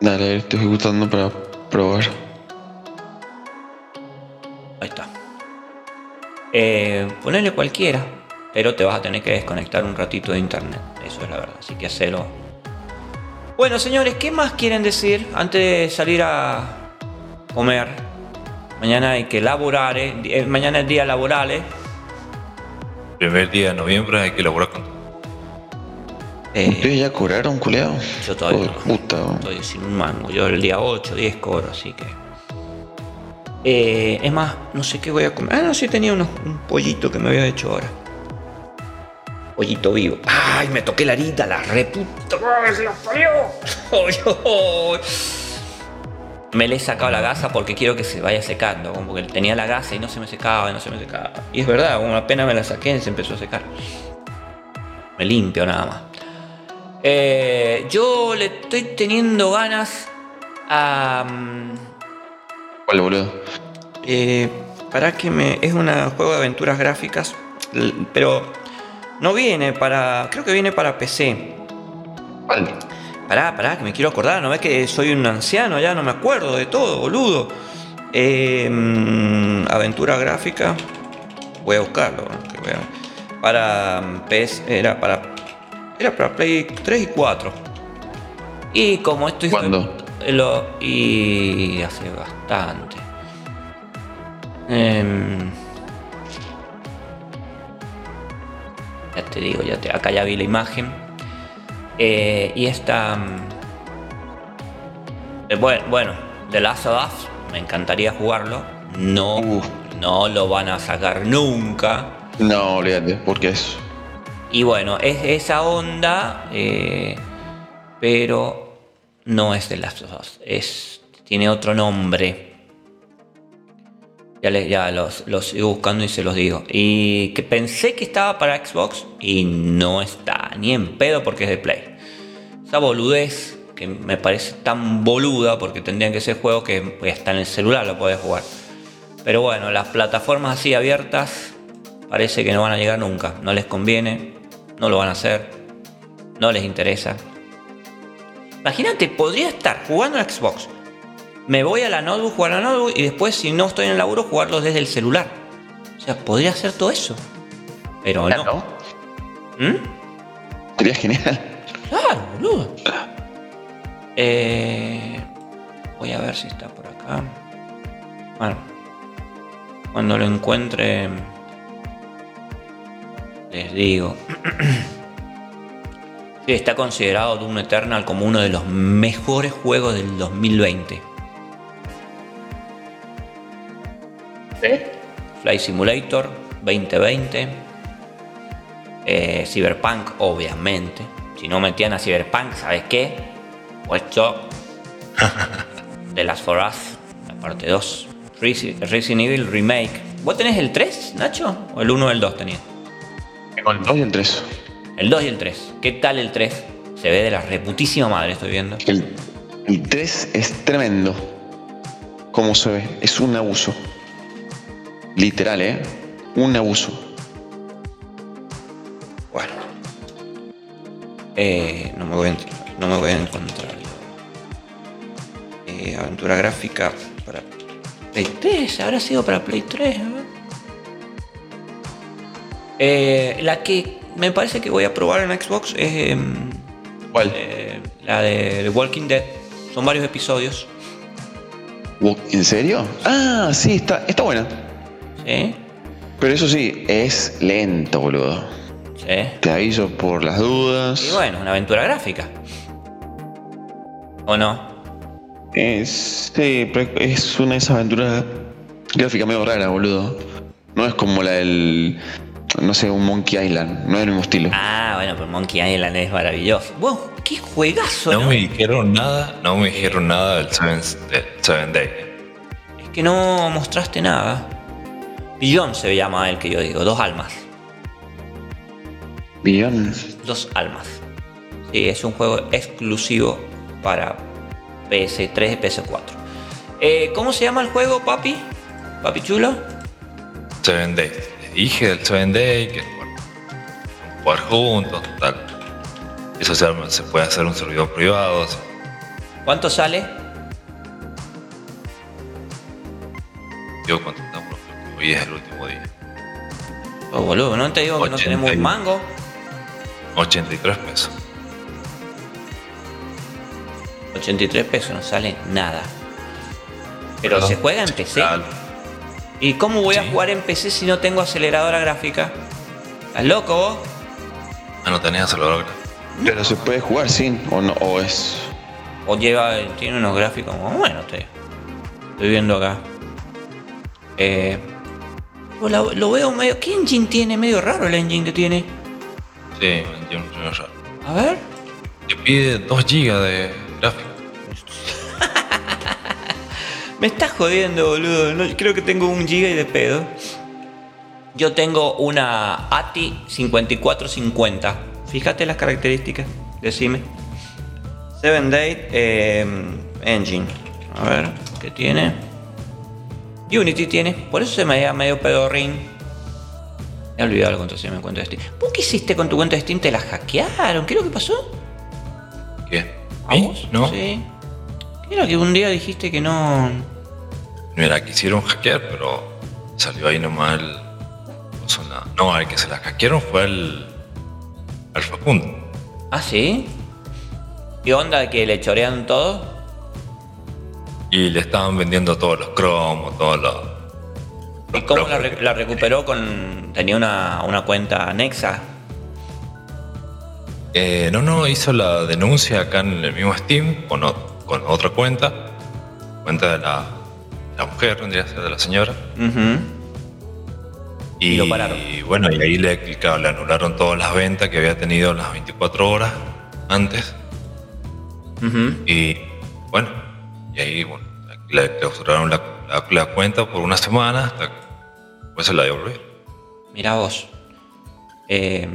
Dale, estoy ejecutando para probar. Ahí está. Eh, ponele cualquiera, pero te vas a tener que desconectar un ratito de internet. Eso es la verdad, así que hacelo. Bueno, señores, ¿qué más quieren decir antes de salir a comer? Mañana hay que laborar, eh, eh, mañana es día laboral, eh. Primer día de noviembre hay que elaborar con Eh, ¿Ustedes ya cobraron, culeado? Yo todavía no. puta. Estoy sin un mango. Yo el día 8, 10 cobro, así que. Eh, es más, no sé qué voy a comer. Ah, no, sí tenía unos- un pollito que me había hecho ahora. Pollito vivo. ¡Ay! Me toqué la arita, la reputa. ¡Ay, se la parió! ¡Ay, ay! Me le he sacado la gasa porque quiero que se vaya secando. Como que tenía la gasa y no se me secaba, y no se me secaba. Y es verdad, como apenas me la saqué se empezó a secar. Me limpio nada más. Eh, yo le estoy teniendo ganas a. mm, ¿Cuál, boludo? eh, para que me. Es un juego de aventuras gráficas. Pero no viene para. Creo que viene para PC. ¿Cuál? Pará, pará, que me quiero acordar. ¿No ves que soy un anciano ya? No me acuerdo de todo, boludo. Eh, aventura gráfica. Voy a buscarlo. Que voy a- Para PS. Era para. Era para Play 3 y 4. Y como esto hijo de- ¿Cuándo? Lo, y hace bastante. Em, ya te digo, ya te, acá ya vi la imagen. Eh, y esta. mm, eh, bueno, bueno, The Last of Us, me encantaría jugarlo. No, Uf. no lo van a sacar nunca. No, olvídate, porque es. Y bueno, es esa onda, eh, pero no es The Last of Us. Es, tiene otro nombre. Ya, los, los sigo buscando y se los digo. Y que pensé que estaba para Xbox y no está, ni en pedo porque es de Play. Esa boludez que me parece tan boluda porque tendrían que ser juegos que pues, está en el celular, lo podés jugar. Pero bueno, las plataformas así abiertas parece que no van a llegar nunca. No les conviene, no lo van a hacer, no les interesa. Imagínate, podría estar jugando a Xbox. Me voy a la notebook, jugar a la notebook y después, si no estoy en el laburo, jugarlo desde el celular. O sea, podría hacer todo eso. Pero no. ¿No? ¿Mm? Sería genial. Claro, boludo. Eh, voy a ver si está por acá. Bueno, cuando lo encuentre, les digo. [CLEARS THROAT] Sí, está considerado Doom Eternal como uno de los mejores juegos del 2020. Flight Simulator 2020. Eh, Cyberpunk, obviamente. Si no metían a Cyberpunk, ¿sabes qué? Puesto [LAUGHS] The Last for Us, la parte 2. Resi- Resident Evil Remake. ¿Vos tenés el 3, Nacho? ¿O el 1 o el 2 tenías? Tengo el 2 y el 3. El 2 y el 3. ¿Qué tal el 3? Se ve de la reputísima madre, estoy viendo. El, el 3 es tremendo. Como se ve, es un abuso. Literal, ¿eh? Un abuso. Bueno. Eh, no, me voy a, ent- no me voy a encontrar. Eh, aventura gráfica para Play 3. Habrá sido para Play 3. a ver. Eh, la que me parece que voy a probar en Xbox es em, ¿Cuál? eh, la de The Walking Dead. Son varios episodios. ¿En serio? Ah, sí, está, está buena. ¿Sí? Pero eso sí, es lento, boludo. Sí. Te aviso por las dudas. Y bueno, una aventura gráfica. ¿O no? Es, sí, pero es una de esas aventuras gráficas medio rara, boludo. No es como la del, no sé, un Monkey Island. No es el mismo estilo. Ah, bueno, pero Monkey Island es maravilloso. Wow, qué juegazo, No ¿no? me dijeron nada, no me dijeron nada del Seven, del Seven Day. Es que no mostraste nada. Billón se llama el que yo digo, dos almas. Billón. Dos almas. Sí, es un juego exclusivo para PS3 y PS4. Eh, ¿Cómo se llama el juego, papi? Papi chulo. Seven Day. Les dije del Seven Day que bueno, jugar juntos, tal. Eso se, puede hacer un servidor privado. así. ¿Cuánto sale? Yo cuando estamos, porque hoy es el último día. Oh, boludo, no te digo que no 80 tenemos y- un mango. 83 pesos. 83 pesos, no sale nada. Pero Perdón. se juega en PC. ¿Y cómo voy a jugar en PC si no tengo aceleradora gráfica? ¿Estás loco vos? Ah, no tenés acelerador. Pero se puede jugar sin, o no, o es. O lleva, tiene unos gráficos como, bueno, te, estoy viendo acá. Eh, la- lo veo medio, ¿qué engine tiene? Medio raro el engine que tiene. Sí, yo no sé, raro. A ver. Te pide 2 GB de gráfico. [LAUGHS] Me estás jodiendo, boludo. No, creo que tengo un giga y de pedo. Yo tengo una ATI 5450. Fíjate las características. Decime. 7 Day eh, Engine. A ver, ¿qué tiene? Unity tiene. Por eso se me veía medio pedorrín. Me he olvidado la contraseña de mi cuenta de Steam. ¿Vos qué hiciste con tu cuenta de Steam? ¿Te la hackearon? ¿Qué es lo que pasó? ¿Qué? ¿A vos? No. Sí. ¿Qué era que un día dijiste que no... Mira, quisieron hackear, pero salió ahí nomás el. No, el que se la hackearon fue el. Al Facundo. ¿Ah, sí? ¿Qué onda que le chorean todo? Y le estaban vendiendo todos los cromos, todos los. ¿Y cómo la, cromos. re- la recuperó con... tenía una, una cuenta anexa? Eh, no, no, hizo la denuncia acá en el mismo Steam con, con otra cuenta. Cuenta de la, la mujer, tendría que ser de la señora. Y, Y lo pararon. bueno, y ahí le, claro, le anularon todas las ventas que había tenido las 24 horas antes. Y bueno, y ahí bueno, le clausuraron la, la- la cuenta por una semana hasta que después se la devolvieron. Mira vos. Eh,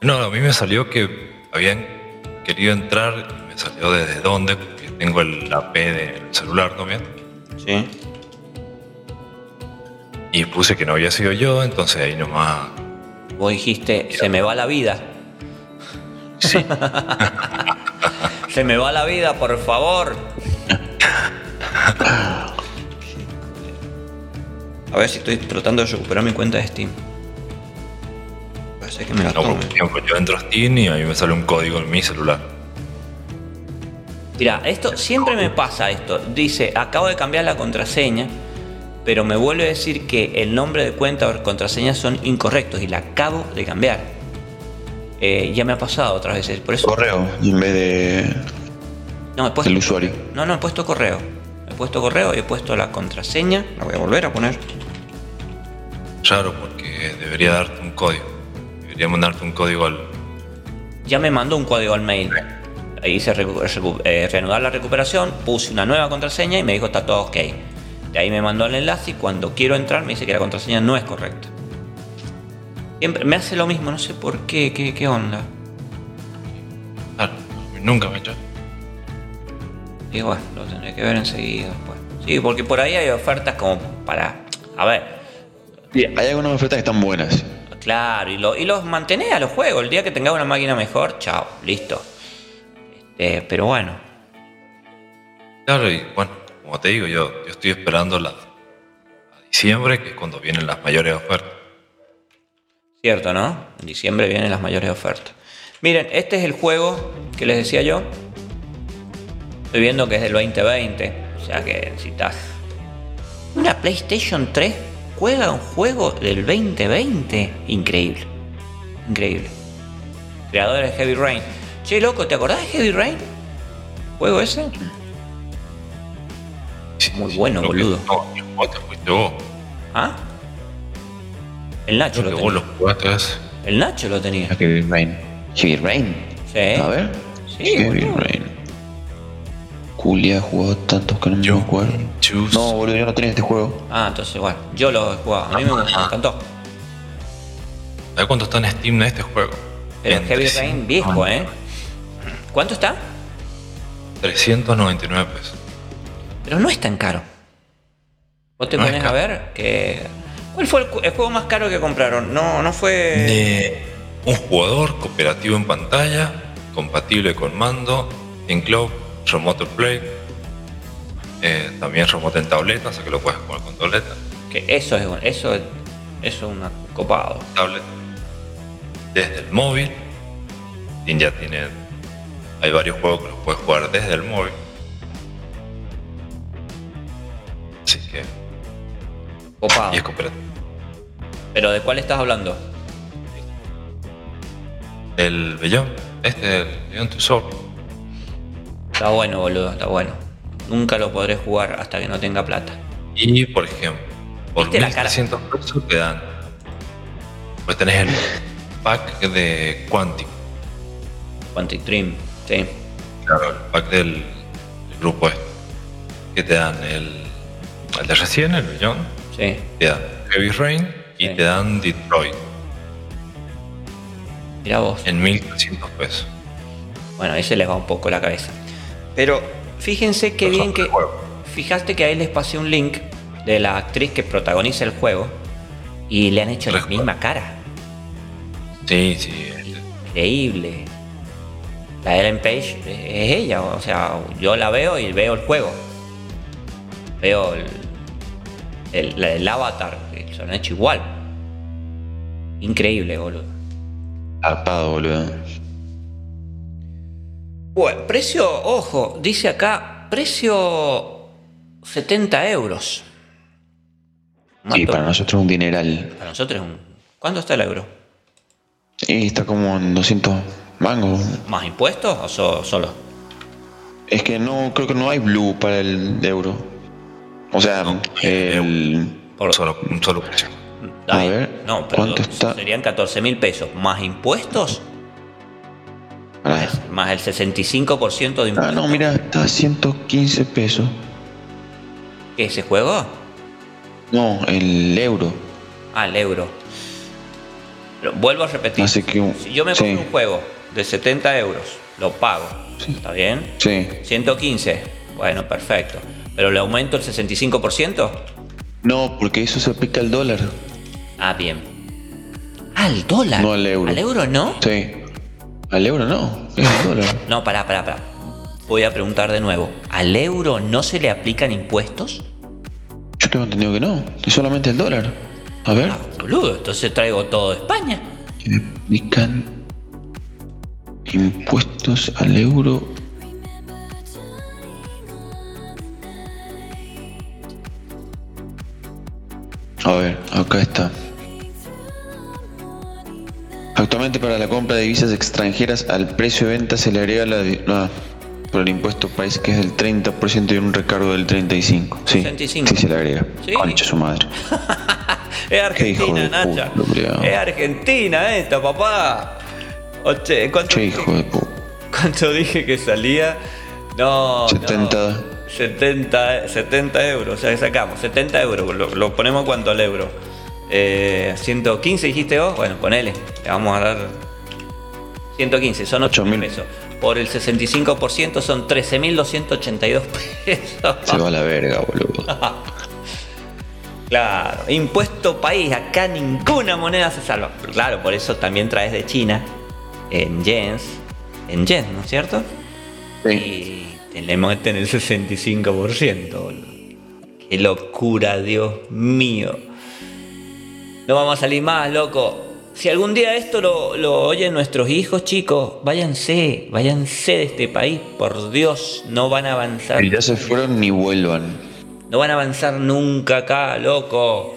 No, a mí me salió que habían querido entrar y me salió desde dónde, porque tengo el AP del celular también. sí. Y puse que no había sido yo, entonces ahí nomás. Vos dijiste, se me va la vida. Sí, [LAUGHS] Se me va la vida, por favor. A ver si estoy tratando de recuperar mi cuenta de Steam. Parece que me la no, tomo. por ejemplo, yo entro a Steam y a mí me sale un código en mi celular. Mira, esto siempre me pasa esto. Dice, acabo de cambiar la contraseña, pero me vuelve a decir que el nombre de cuenta o contraseña son incorrectos y la acabo de cambiar. Eh, ya me ha pasado otras veces, por eso. Correo en vez de No, he puesto, el usuario. no, no, he puesto correo. He puesto correo y he puesto la contraseña. La voy a volver a poner. Raro, porque debería darte un código. Debería mandarte un código al. Ya me mandó un código al mail. Ahí hice eh, reanudar la recuperación, puse una nueva contraseña y me dijo está todo ok. De ahí me mandó el enlace y cuando quiero entrar me dice que la contraseña no es correcta. Siempre me hace lo mismo, no sé por qué, qué, qué onda. Claro, nunca me echó. Y bueno, lo tendré que ver enseguida después. Sí, porque por ahí hay ofertas como para. A ver, Hay algunas ofertas que están buenas. claro, y, lo- y los mantenés a los juegos. El día que tengas una máquina mejor, chao, listo. Este, pero bueno, Claro, y bueno, como te digo, yo, yo estoy esperando la, a diciembre, que es cuando vienen las mayores ofertas. Cierto, ¿no? En diciembre vienen las mayores ofertas. Miren, este es el juego que les decía yo. Estoy viendo que es del 2020. O sea que necesitas. Una PlayStation 3 juega un juego del 2020. Increíble. Increíble. Creadores de Heavy Rain. Che, loco, ¿te acordás de Heavy Rain? ¿Juego ese? Muy bueno, boludo. ¿Ah? El Nacho Creo lo vos tenía. El Nacho lo tenía. Heavy Rain. Heavy Rain. Sí. A ver. Sí, Heavy boludo. Rain. Julia ha jugado tantos que no me Yo. acuerdo. Choose. No, boludo, yo no tenía este juego. Ah, entonces igual. Yo lo he jugado. A mí me, me encantó. ¿Sabes cuánto está en Steam de este juego? Pero Heavy 300. Rain viejo, ¿eh? ¿Cuánto está? 399 pesos. Pero no es tan caro. Vos te No es pones a ver que. ¿Cuál fue el, juego más caro que compraron? No, no fue. De un jugador cooperativo en pantalla, compatible con mando, en cloud, remote play, eh, también remote en tableta, o sea que lo puedes jugar con tableta. Que eso es eso es, eso es una copado. tablet desde el móvil. Ya tiene. Hay varios juegos que los puedes jugar desde el móvil. Así que. Copado. Y es cooperativo. Pero ¿de cuál estás hablando? El Beyond, este, el Two Soul. Está bueno, boludo, está bueno. Nunca lo podré jugar hasta que no tenga plata. Y por ejemplo, por ¿Viste la cara? 1300 pesos te dan. Pues tenés el pack de Quantic. Quantic Dream, sí. Claro, el pack del, del grupo este. Que te dan el, el de recién, el Beyond. Sí. Te dan Heavy Rain y Sí. te dan Detroit. Mira vos. En 1300 pesos. Bueno, ahí se les va un poco la cabeza. Pero fíjense qué bien que. Fijaste que ahí les pasé un link de la actriz que protagoniza el juego y le han hecho la misma cara. Sí, sí. Increíble. La Ellen Page es es ella, o sea, yo la veo y veo el juego. Veo el, el, el avatar, que se lo han hecho igual. Increíble, boludo. Arpado, boludo. Bueno, precio, ojo, dice acá, precio 70 euros. Sí, Mato. para nosotros es un dineral. Para nosotros es un... ¿Cuánto está el euro? Y está como en 200 mangos. ¿Más impuestos o so- solo? Es que no, creo que no hay blue para el euro. O sea, el. Por- solo, un solo precio. A ver, no, pero ¿cuánto está? serían 14 mil pesos. ¿Más impuestos? Ah, Más el 65% de ah, impuestos. no, mira, está a 115 pesos. ¿Qué ese juego? No, el euro. Ah, el euro. Pero vuelvo a repetir. Así que si yo me sí. compro un juego de 70 euros, lo pago. ¿Está bien? Sí. 115. Bueno, perfecto. Pero le aumento el 65%. No, porque eso se aplica al dólar. Ah, bien. Al dólar. No al euro. ¿Al euro no? Sí. Al euro no, es al dólar. [LAUGHS] No, pará, pará, pará. Voy a preguntar de nuevo. ¿Al euro no se le aplican impuestos? Yo tengo entendido que no, es solamente el dólar. A ver. Ah, boludo, entonces traigo todo de España. que aplican impuestos al euro. A ver, acá está. Actualmente para la compra de divisas extranjeras al precio de venta se le agrega la ah, por el impuesto país que es del 30% y un recargo del 35%. Sí, 65. sí se le agrega. Sí. Concha su madre. [LAUGHS] Es Argentina, Nacha. Es Argentina esta, papá. Oche, ¿cuánto, Che, hijo de puta. cuánto dije que salía? No, 70. no. 70, 70 euros, o sea, sacamos 70 euros, lo, lo ponemos cuánto al euro. Eh, 115 dijiste vos, bueno, ponele, le vamos a dar 115, son 8 mil 8.000. pesos. Por el 65% son 13.282 [LAUGHS] pesos. Se va a la verga, boludo. [LAUGHS] Claro, impuesto país, acá ninguna moneda se salva. Claro, por eso también traes de China, en yens, en yens, ¿no es cierto? Sí. Y te le meten el 65%, boludo. Qué locura, Dios mío. No vamos a salir más, loco. Si algún día esto lo, lo oyen nuestros hijos, chicos, váyanse, váyanse de este país, por Dios, no van a avanzar. Y ya se fueron ni vuelvan. No van a avanzar nunca acá, loco.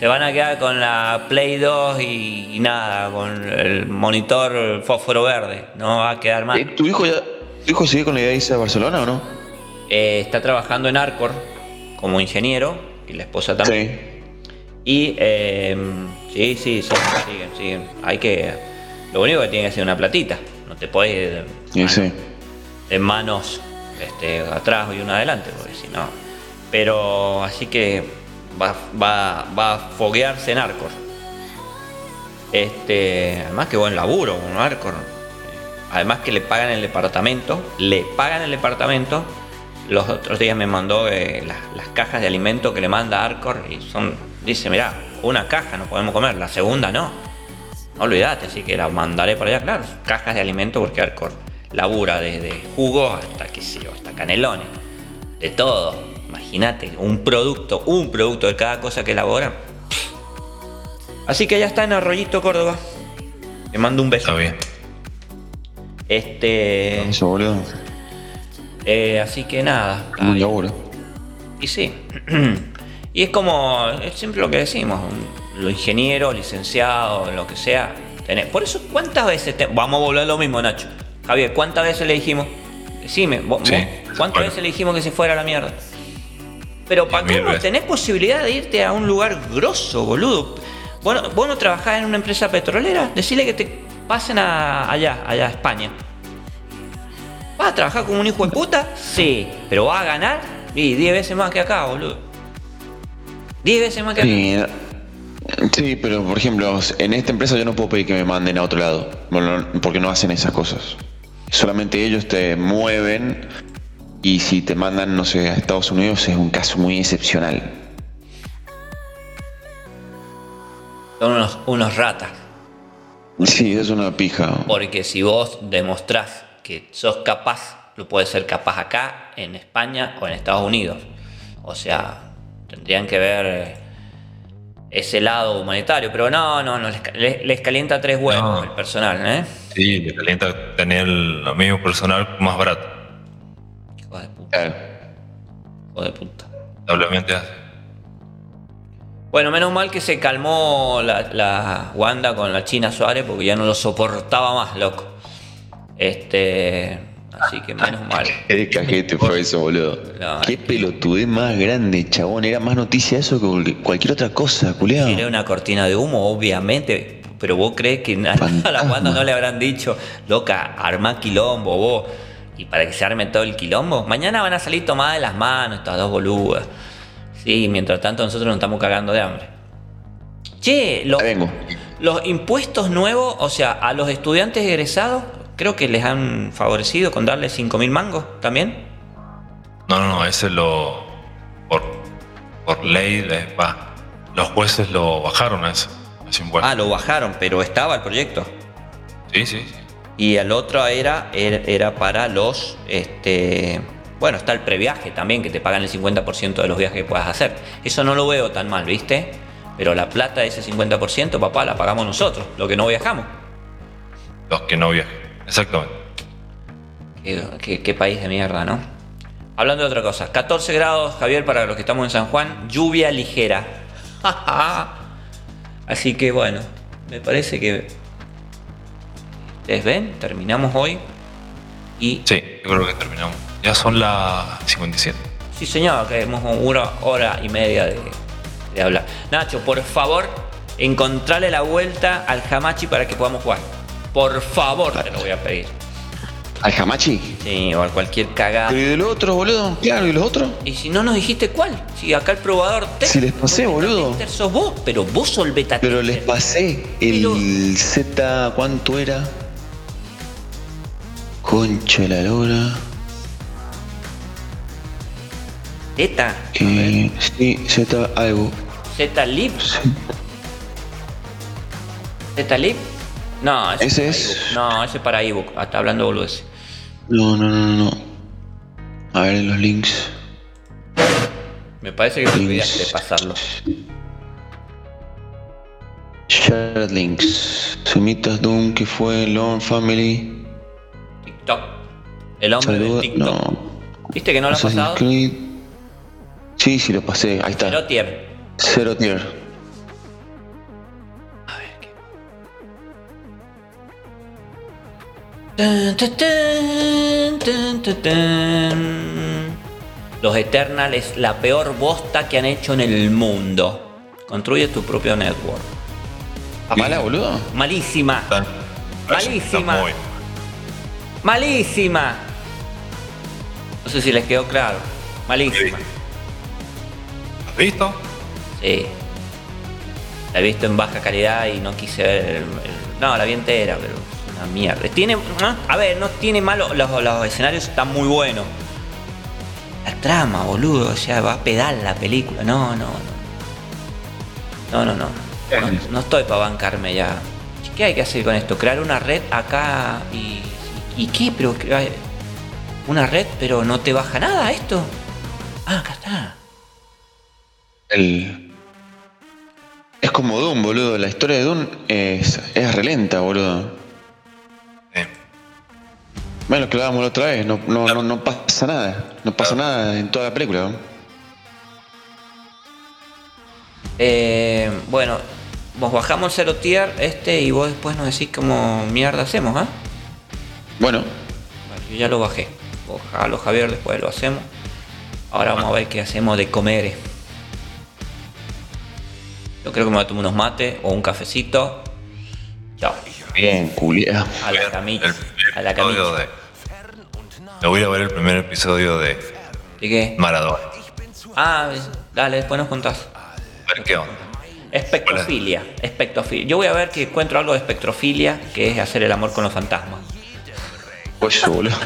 Se van a quedar con la Play 2 y, y nada, con el monitor fósforo verde. No va a quedar más. Eh, ¿Tu hijo ya, tu hijo sigue con la idea de irse a Barcelona o no? Eh, está trabajando en Arcor como ingeniero y la esposa también. Sí. Y eh, sí, sí, sí, siguen, siguen. Hay que. Lo único que tiene que ser una platita. No te puedes ir Sí, sí. en manos este, atrás y una adelante, porque si no. Pero así que va, va, va a foguearse en Arcor. Este, además que buen laburo con Arcor. Además que le pagan el departamento, le pagan el departamento. Los otros días me mandó eh, las, cajas de alimento que le manda Arcor y son, dice, mira, una caja no podemos comer, la segunda no. No olvídate, así que la mandaré para allá, claro. Cajas de alimento porque Arcor labura desde jugos hasta qué sé hasta canelones. De todo. Imagínate, un producto, un producto de cada cosa que elabora. Así que ya está en Arroyito, Córdoba. Te mando un beso. Está bien. Este. Eso, boludo. eh, así que nada. Un laburo. Y sí. [CLEARS THROAT] y es como, es siempre lo que decimos, un- lo ingeniero, licenciado, lo que sea. tenés- Por eso, ¿cuántas veces, te- vamos a volver a lo mismo, Nacho? Javier, ¿cuántas veces le dijimos? Decime, vos- Sí, vos, ¿cuántas bueno. veces le dijimos que se fuera a la mierda? Pero para qué no tenés posibilidad de irte a un lugar grosso, boludo. Bueno, vos no trabajás en una empresa petrolera, decirle que te pasen a, allá, allá a España. ¿Vas a trabajar como un hijo de puta? Sí, pero vas a ganar y 10 veces más que acá, boludo. 10 veces más que acá. Sí, sí, pero por ejemplo, en esta empresa yo no puedo pedir que me manden a otro lado, bueno, porque no hacen esas cosas. Solamente ellos te mueven y si te mandan, no sé, a Estados Unidos es un caso muy excepcional. Son unos, unos ratas. Sí, es una pija. Porque si vos demostrás que sos capaz, lo puedes ser capaz acá, en España o en Estados Unidos. O sea, tendrían que ver ese lado humanitario. Pero no, no, no, les, les- les calienta tres huevos No. el personal, ¿eh? Sí, le calienta tener el mismo personal más barato. Hijo de puta, hijo de puta. Lamentablemente hace. Bueno, menos mal que se calmó la, la Wanda con la China Suárez porque ya no lo soportaba más, loco. Este. Así que menos [LAUGHS] mal. Qué cajete fue eso, boludo. No, Qué pelotudez más grande, chabón. Era más noticia eso que cualquier otra cosa, culiado. Tiene una cortina de humo, obviamente. Pero vos crees que [LAUGHS] a la. Wanda no le habrán dicho, loca, armá quilombo vos. Y para que se arme todo el quilombo, mañana van a salir tomadas de las manos estas dos boludas. Sí, mientras tanto nosotros nos estamos cagando de hambre. Che, vengo. los impuestos nuevos, o sea, a los estudiantes egresados, creo que les han favorecido con darles 5 mil mangos también. No, no, no, ese lo. Por, por ley, le- va. Los jueces lo bajaron a ese, a ese impuesto. Ah, lo bajaron, pero estaba el proyecto. Sí, sí, sí. Y el otro era, era, era para los. Este, bueno, está el previaje también, que te pagan el 50% de los viajes que puedas hacer. Eso no lo veo tan mal, ¿viste? Pero la plata de ese 50%, papá, la pagamos nosotros, lo que no viajamos. Los que no viajan. Exactamente. Qué, qué- qué país de mierda, ¿no? Hablando de otra cosa, 14 grados, Javier, para los que estamos en San Juan, lluvia ligera. [LAUGHS] Así que bueno, me parece que. ¿Ustedes ven? Terminamos hoy. Y Sí, yo creo que terminamos. Ya son las 57. Sí, señor, que hemos una hora y media de, de hablar. Nacho, por favor, encontrale la vuelta al Hamachi para que podamos jugar. Por favor, te lo voy a pedir. ¿Al Hamachi? Sí, o a cualquier cagada. ¿Pero y del otro, boludo? Claro, ¿y los otros? Y si no nos dijiste cuál, si acá el probador te. Si les pasé, boludo. Tester sos vos, pero vos sos el beta Pero les pasé el Pero- Z, ¿cuánto era? Concha de la lora. Zeta. Eh, sí, Z algo. Z-Lib. Z-Lib. No, ese, Ese es. No, ese es para ebook. Ah, Está hablando boludeces. No, no, no, no, no. A ver los links. Me parece que te olvidaste de pasarlo. Shared links. Sumitas Doom, que fue Lone Family. TikTok. El hombre Saluda- del TikTok. No. ¿Viste que no lo Assassin's pasado? Creed. Sí, sí, lo pasé. Ahí está. Pero tier. Zero tier. Tan, tan, tan. Los Eternal es la peor bosta que han hecho en el mundo. Construye tu propio network. ¿A mala, boludo? Malísima. Malísima. Malísima. No sé si les quedó claro. Malísima. ¿Has visto? Sí. La he visto en baja calidad y no quise ver. el- el- no, la vi entera, pero es una mierda. Tiene. A ver, no tiene malo. Los, los escenarios están muy buenos. La trama, boludo. O sea, va a pedal la película. No, no, no. No, no, no. No, no estoy para bancarme ya. ¿Qué hay que hacer con esto? Crear una red acá y. ¿Y qué? Pero. Una red, pero no te baja nada esto. Ah, acá está. El... Es como Doom, boludo. La historia de Doom es, es relenta, boludo. Sí. Bueno, lo que hablábamos la otra vez, no, no, no, no pasa nada. No pasa nada en toda la película. ¿no? Eh, bueno, vos bajamos el cero tier este y vos después nos decís cómo mierda hacemos, ¿ah? Bueno, Vale, yo ya lo bajé. Bajalo, Javier, después lo hacemos. Ahora vamos a ver qué hacemos de comer. Creo que me voy a tomar unos mates o un cafecito. Chao. bien, culia. A la camita. El A la de. Me voy a ver el primer episodio de ¿Y qué? Maradona. Ah, dale, después nos contás. A ver qué onda. Espectrofilia. Espectrofilia. Yo voy a ver que encuentro algo de espectrofilia, que es hacer el amor con los fantasmas. Pues boludo.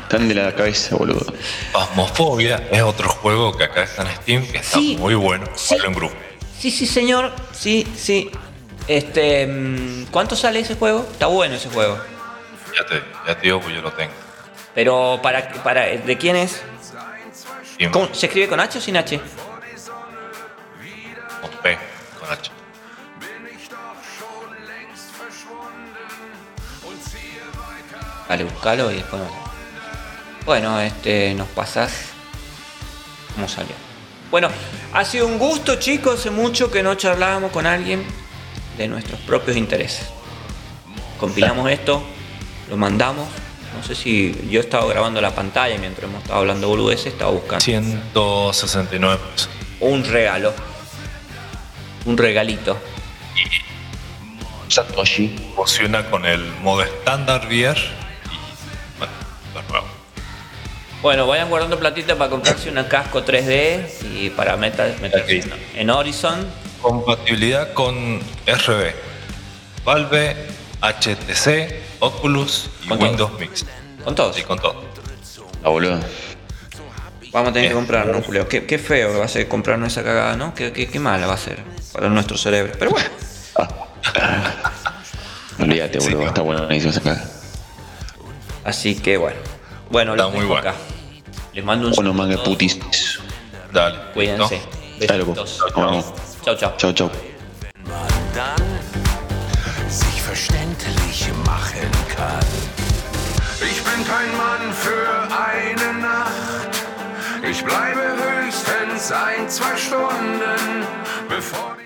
Están de la cabeza, boludo. Phasmophobia es otro juego que acá está en Steam que está Sí. muy bueno. Sí. Jugarlo en grupo. Sí, sí, señor. Sí, sí. Este, mm, ¿cuánto sale ese juego? Está bueno ese juego. Ya te, ya te digo, pues yo lo tengo. Pero para, para ¿de quién es? ¿Cómo? ¿Se escribe con H o sin H? con P, con H. Dale, buscalo y después nos... Bueno, este, nos pasás cómo salió. Bueno, ha sido un gusto, chicos. Hace mucho que no charlábamos con alguien de nuestros propios intereses. Compilamos esto, lo mandamos. No sé si yo he estado grabando la pantalla mientras hemos estado hablando boludeces, estaba buscando 169 pesos. un regalo. Un regalito. Satoshi. Funciona con el modo estándar VR y bueno, lo nuevo. Bueno, vayan guardando platita para comprarse una casco 3D y para meter, meterse en- en Horizon. Compatibilidad con RB, Valve, HTC, Oculus y Con todo. Windows Mix. Con todos. Sí, con todo. Ah, boludo. Vamos a tener que comprarnos, Julio. Qué, qué feo que va a ser comprarnos esa cagada, ¿no? Qué, qué, qué mala va a ser para nuestro cerebro. Pero bueno, [LAUGHS] Olvídate, Sí, boludo. no. Está buenísimo esa caga. así que bueno. Bueno, Está muy dejo bueno. acá. Les mando un Bueno, manga saludo. putis. Dale. Cuídense. ¿no? Chau. Chau, chau. dann sich verständlich machen kann. Ich bin kein Mann für eine Nacht. Ich bleibe höchstens ein, zwei Stunden, bevor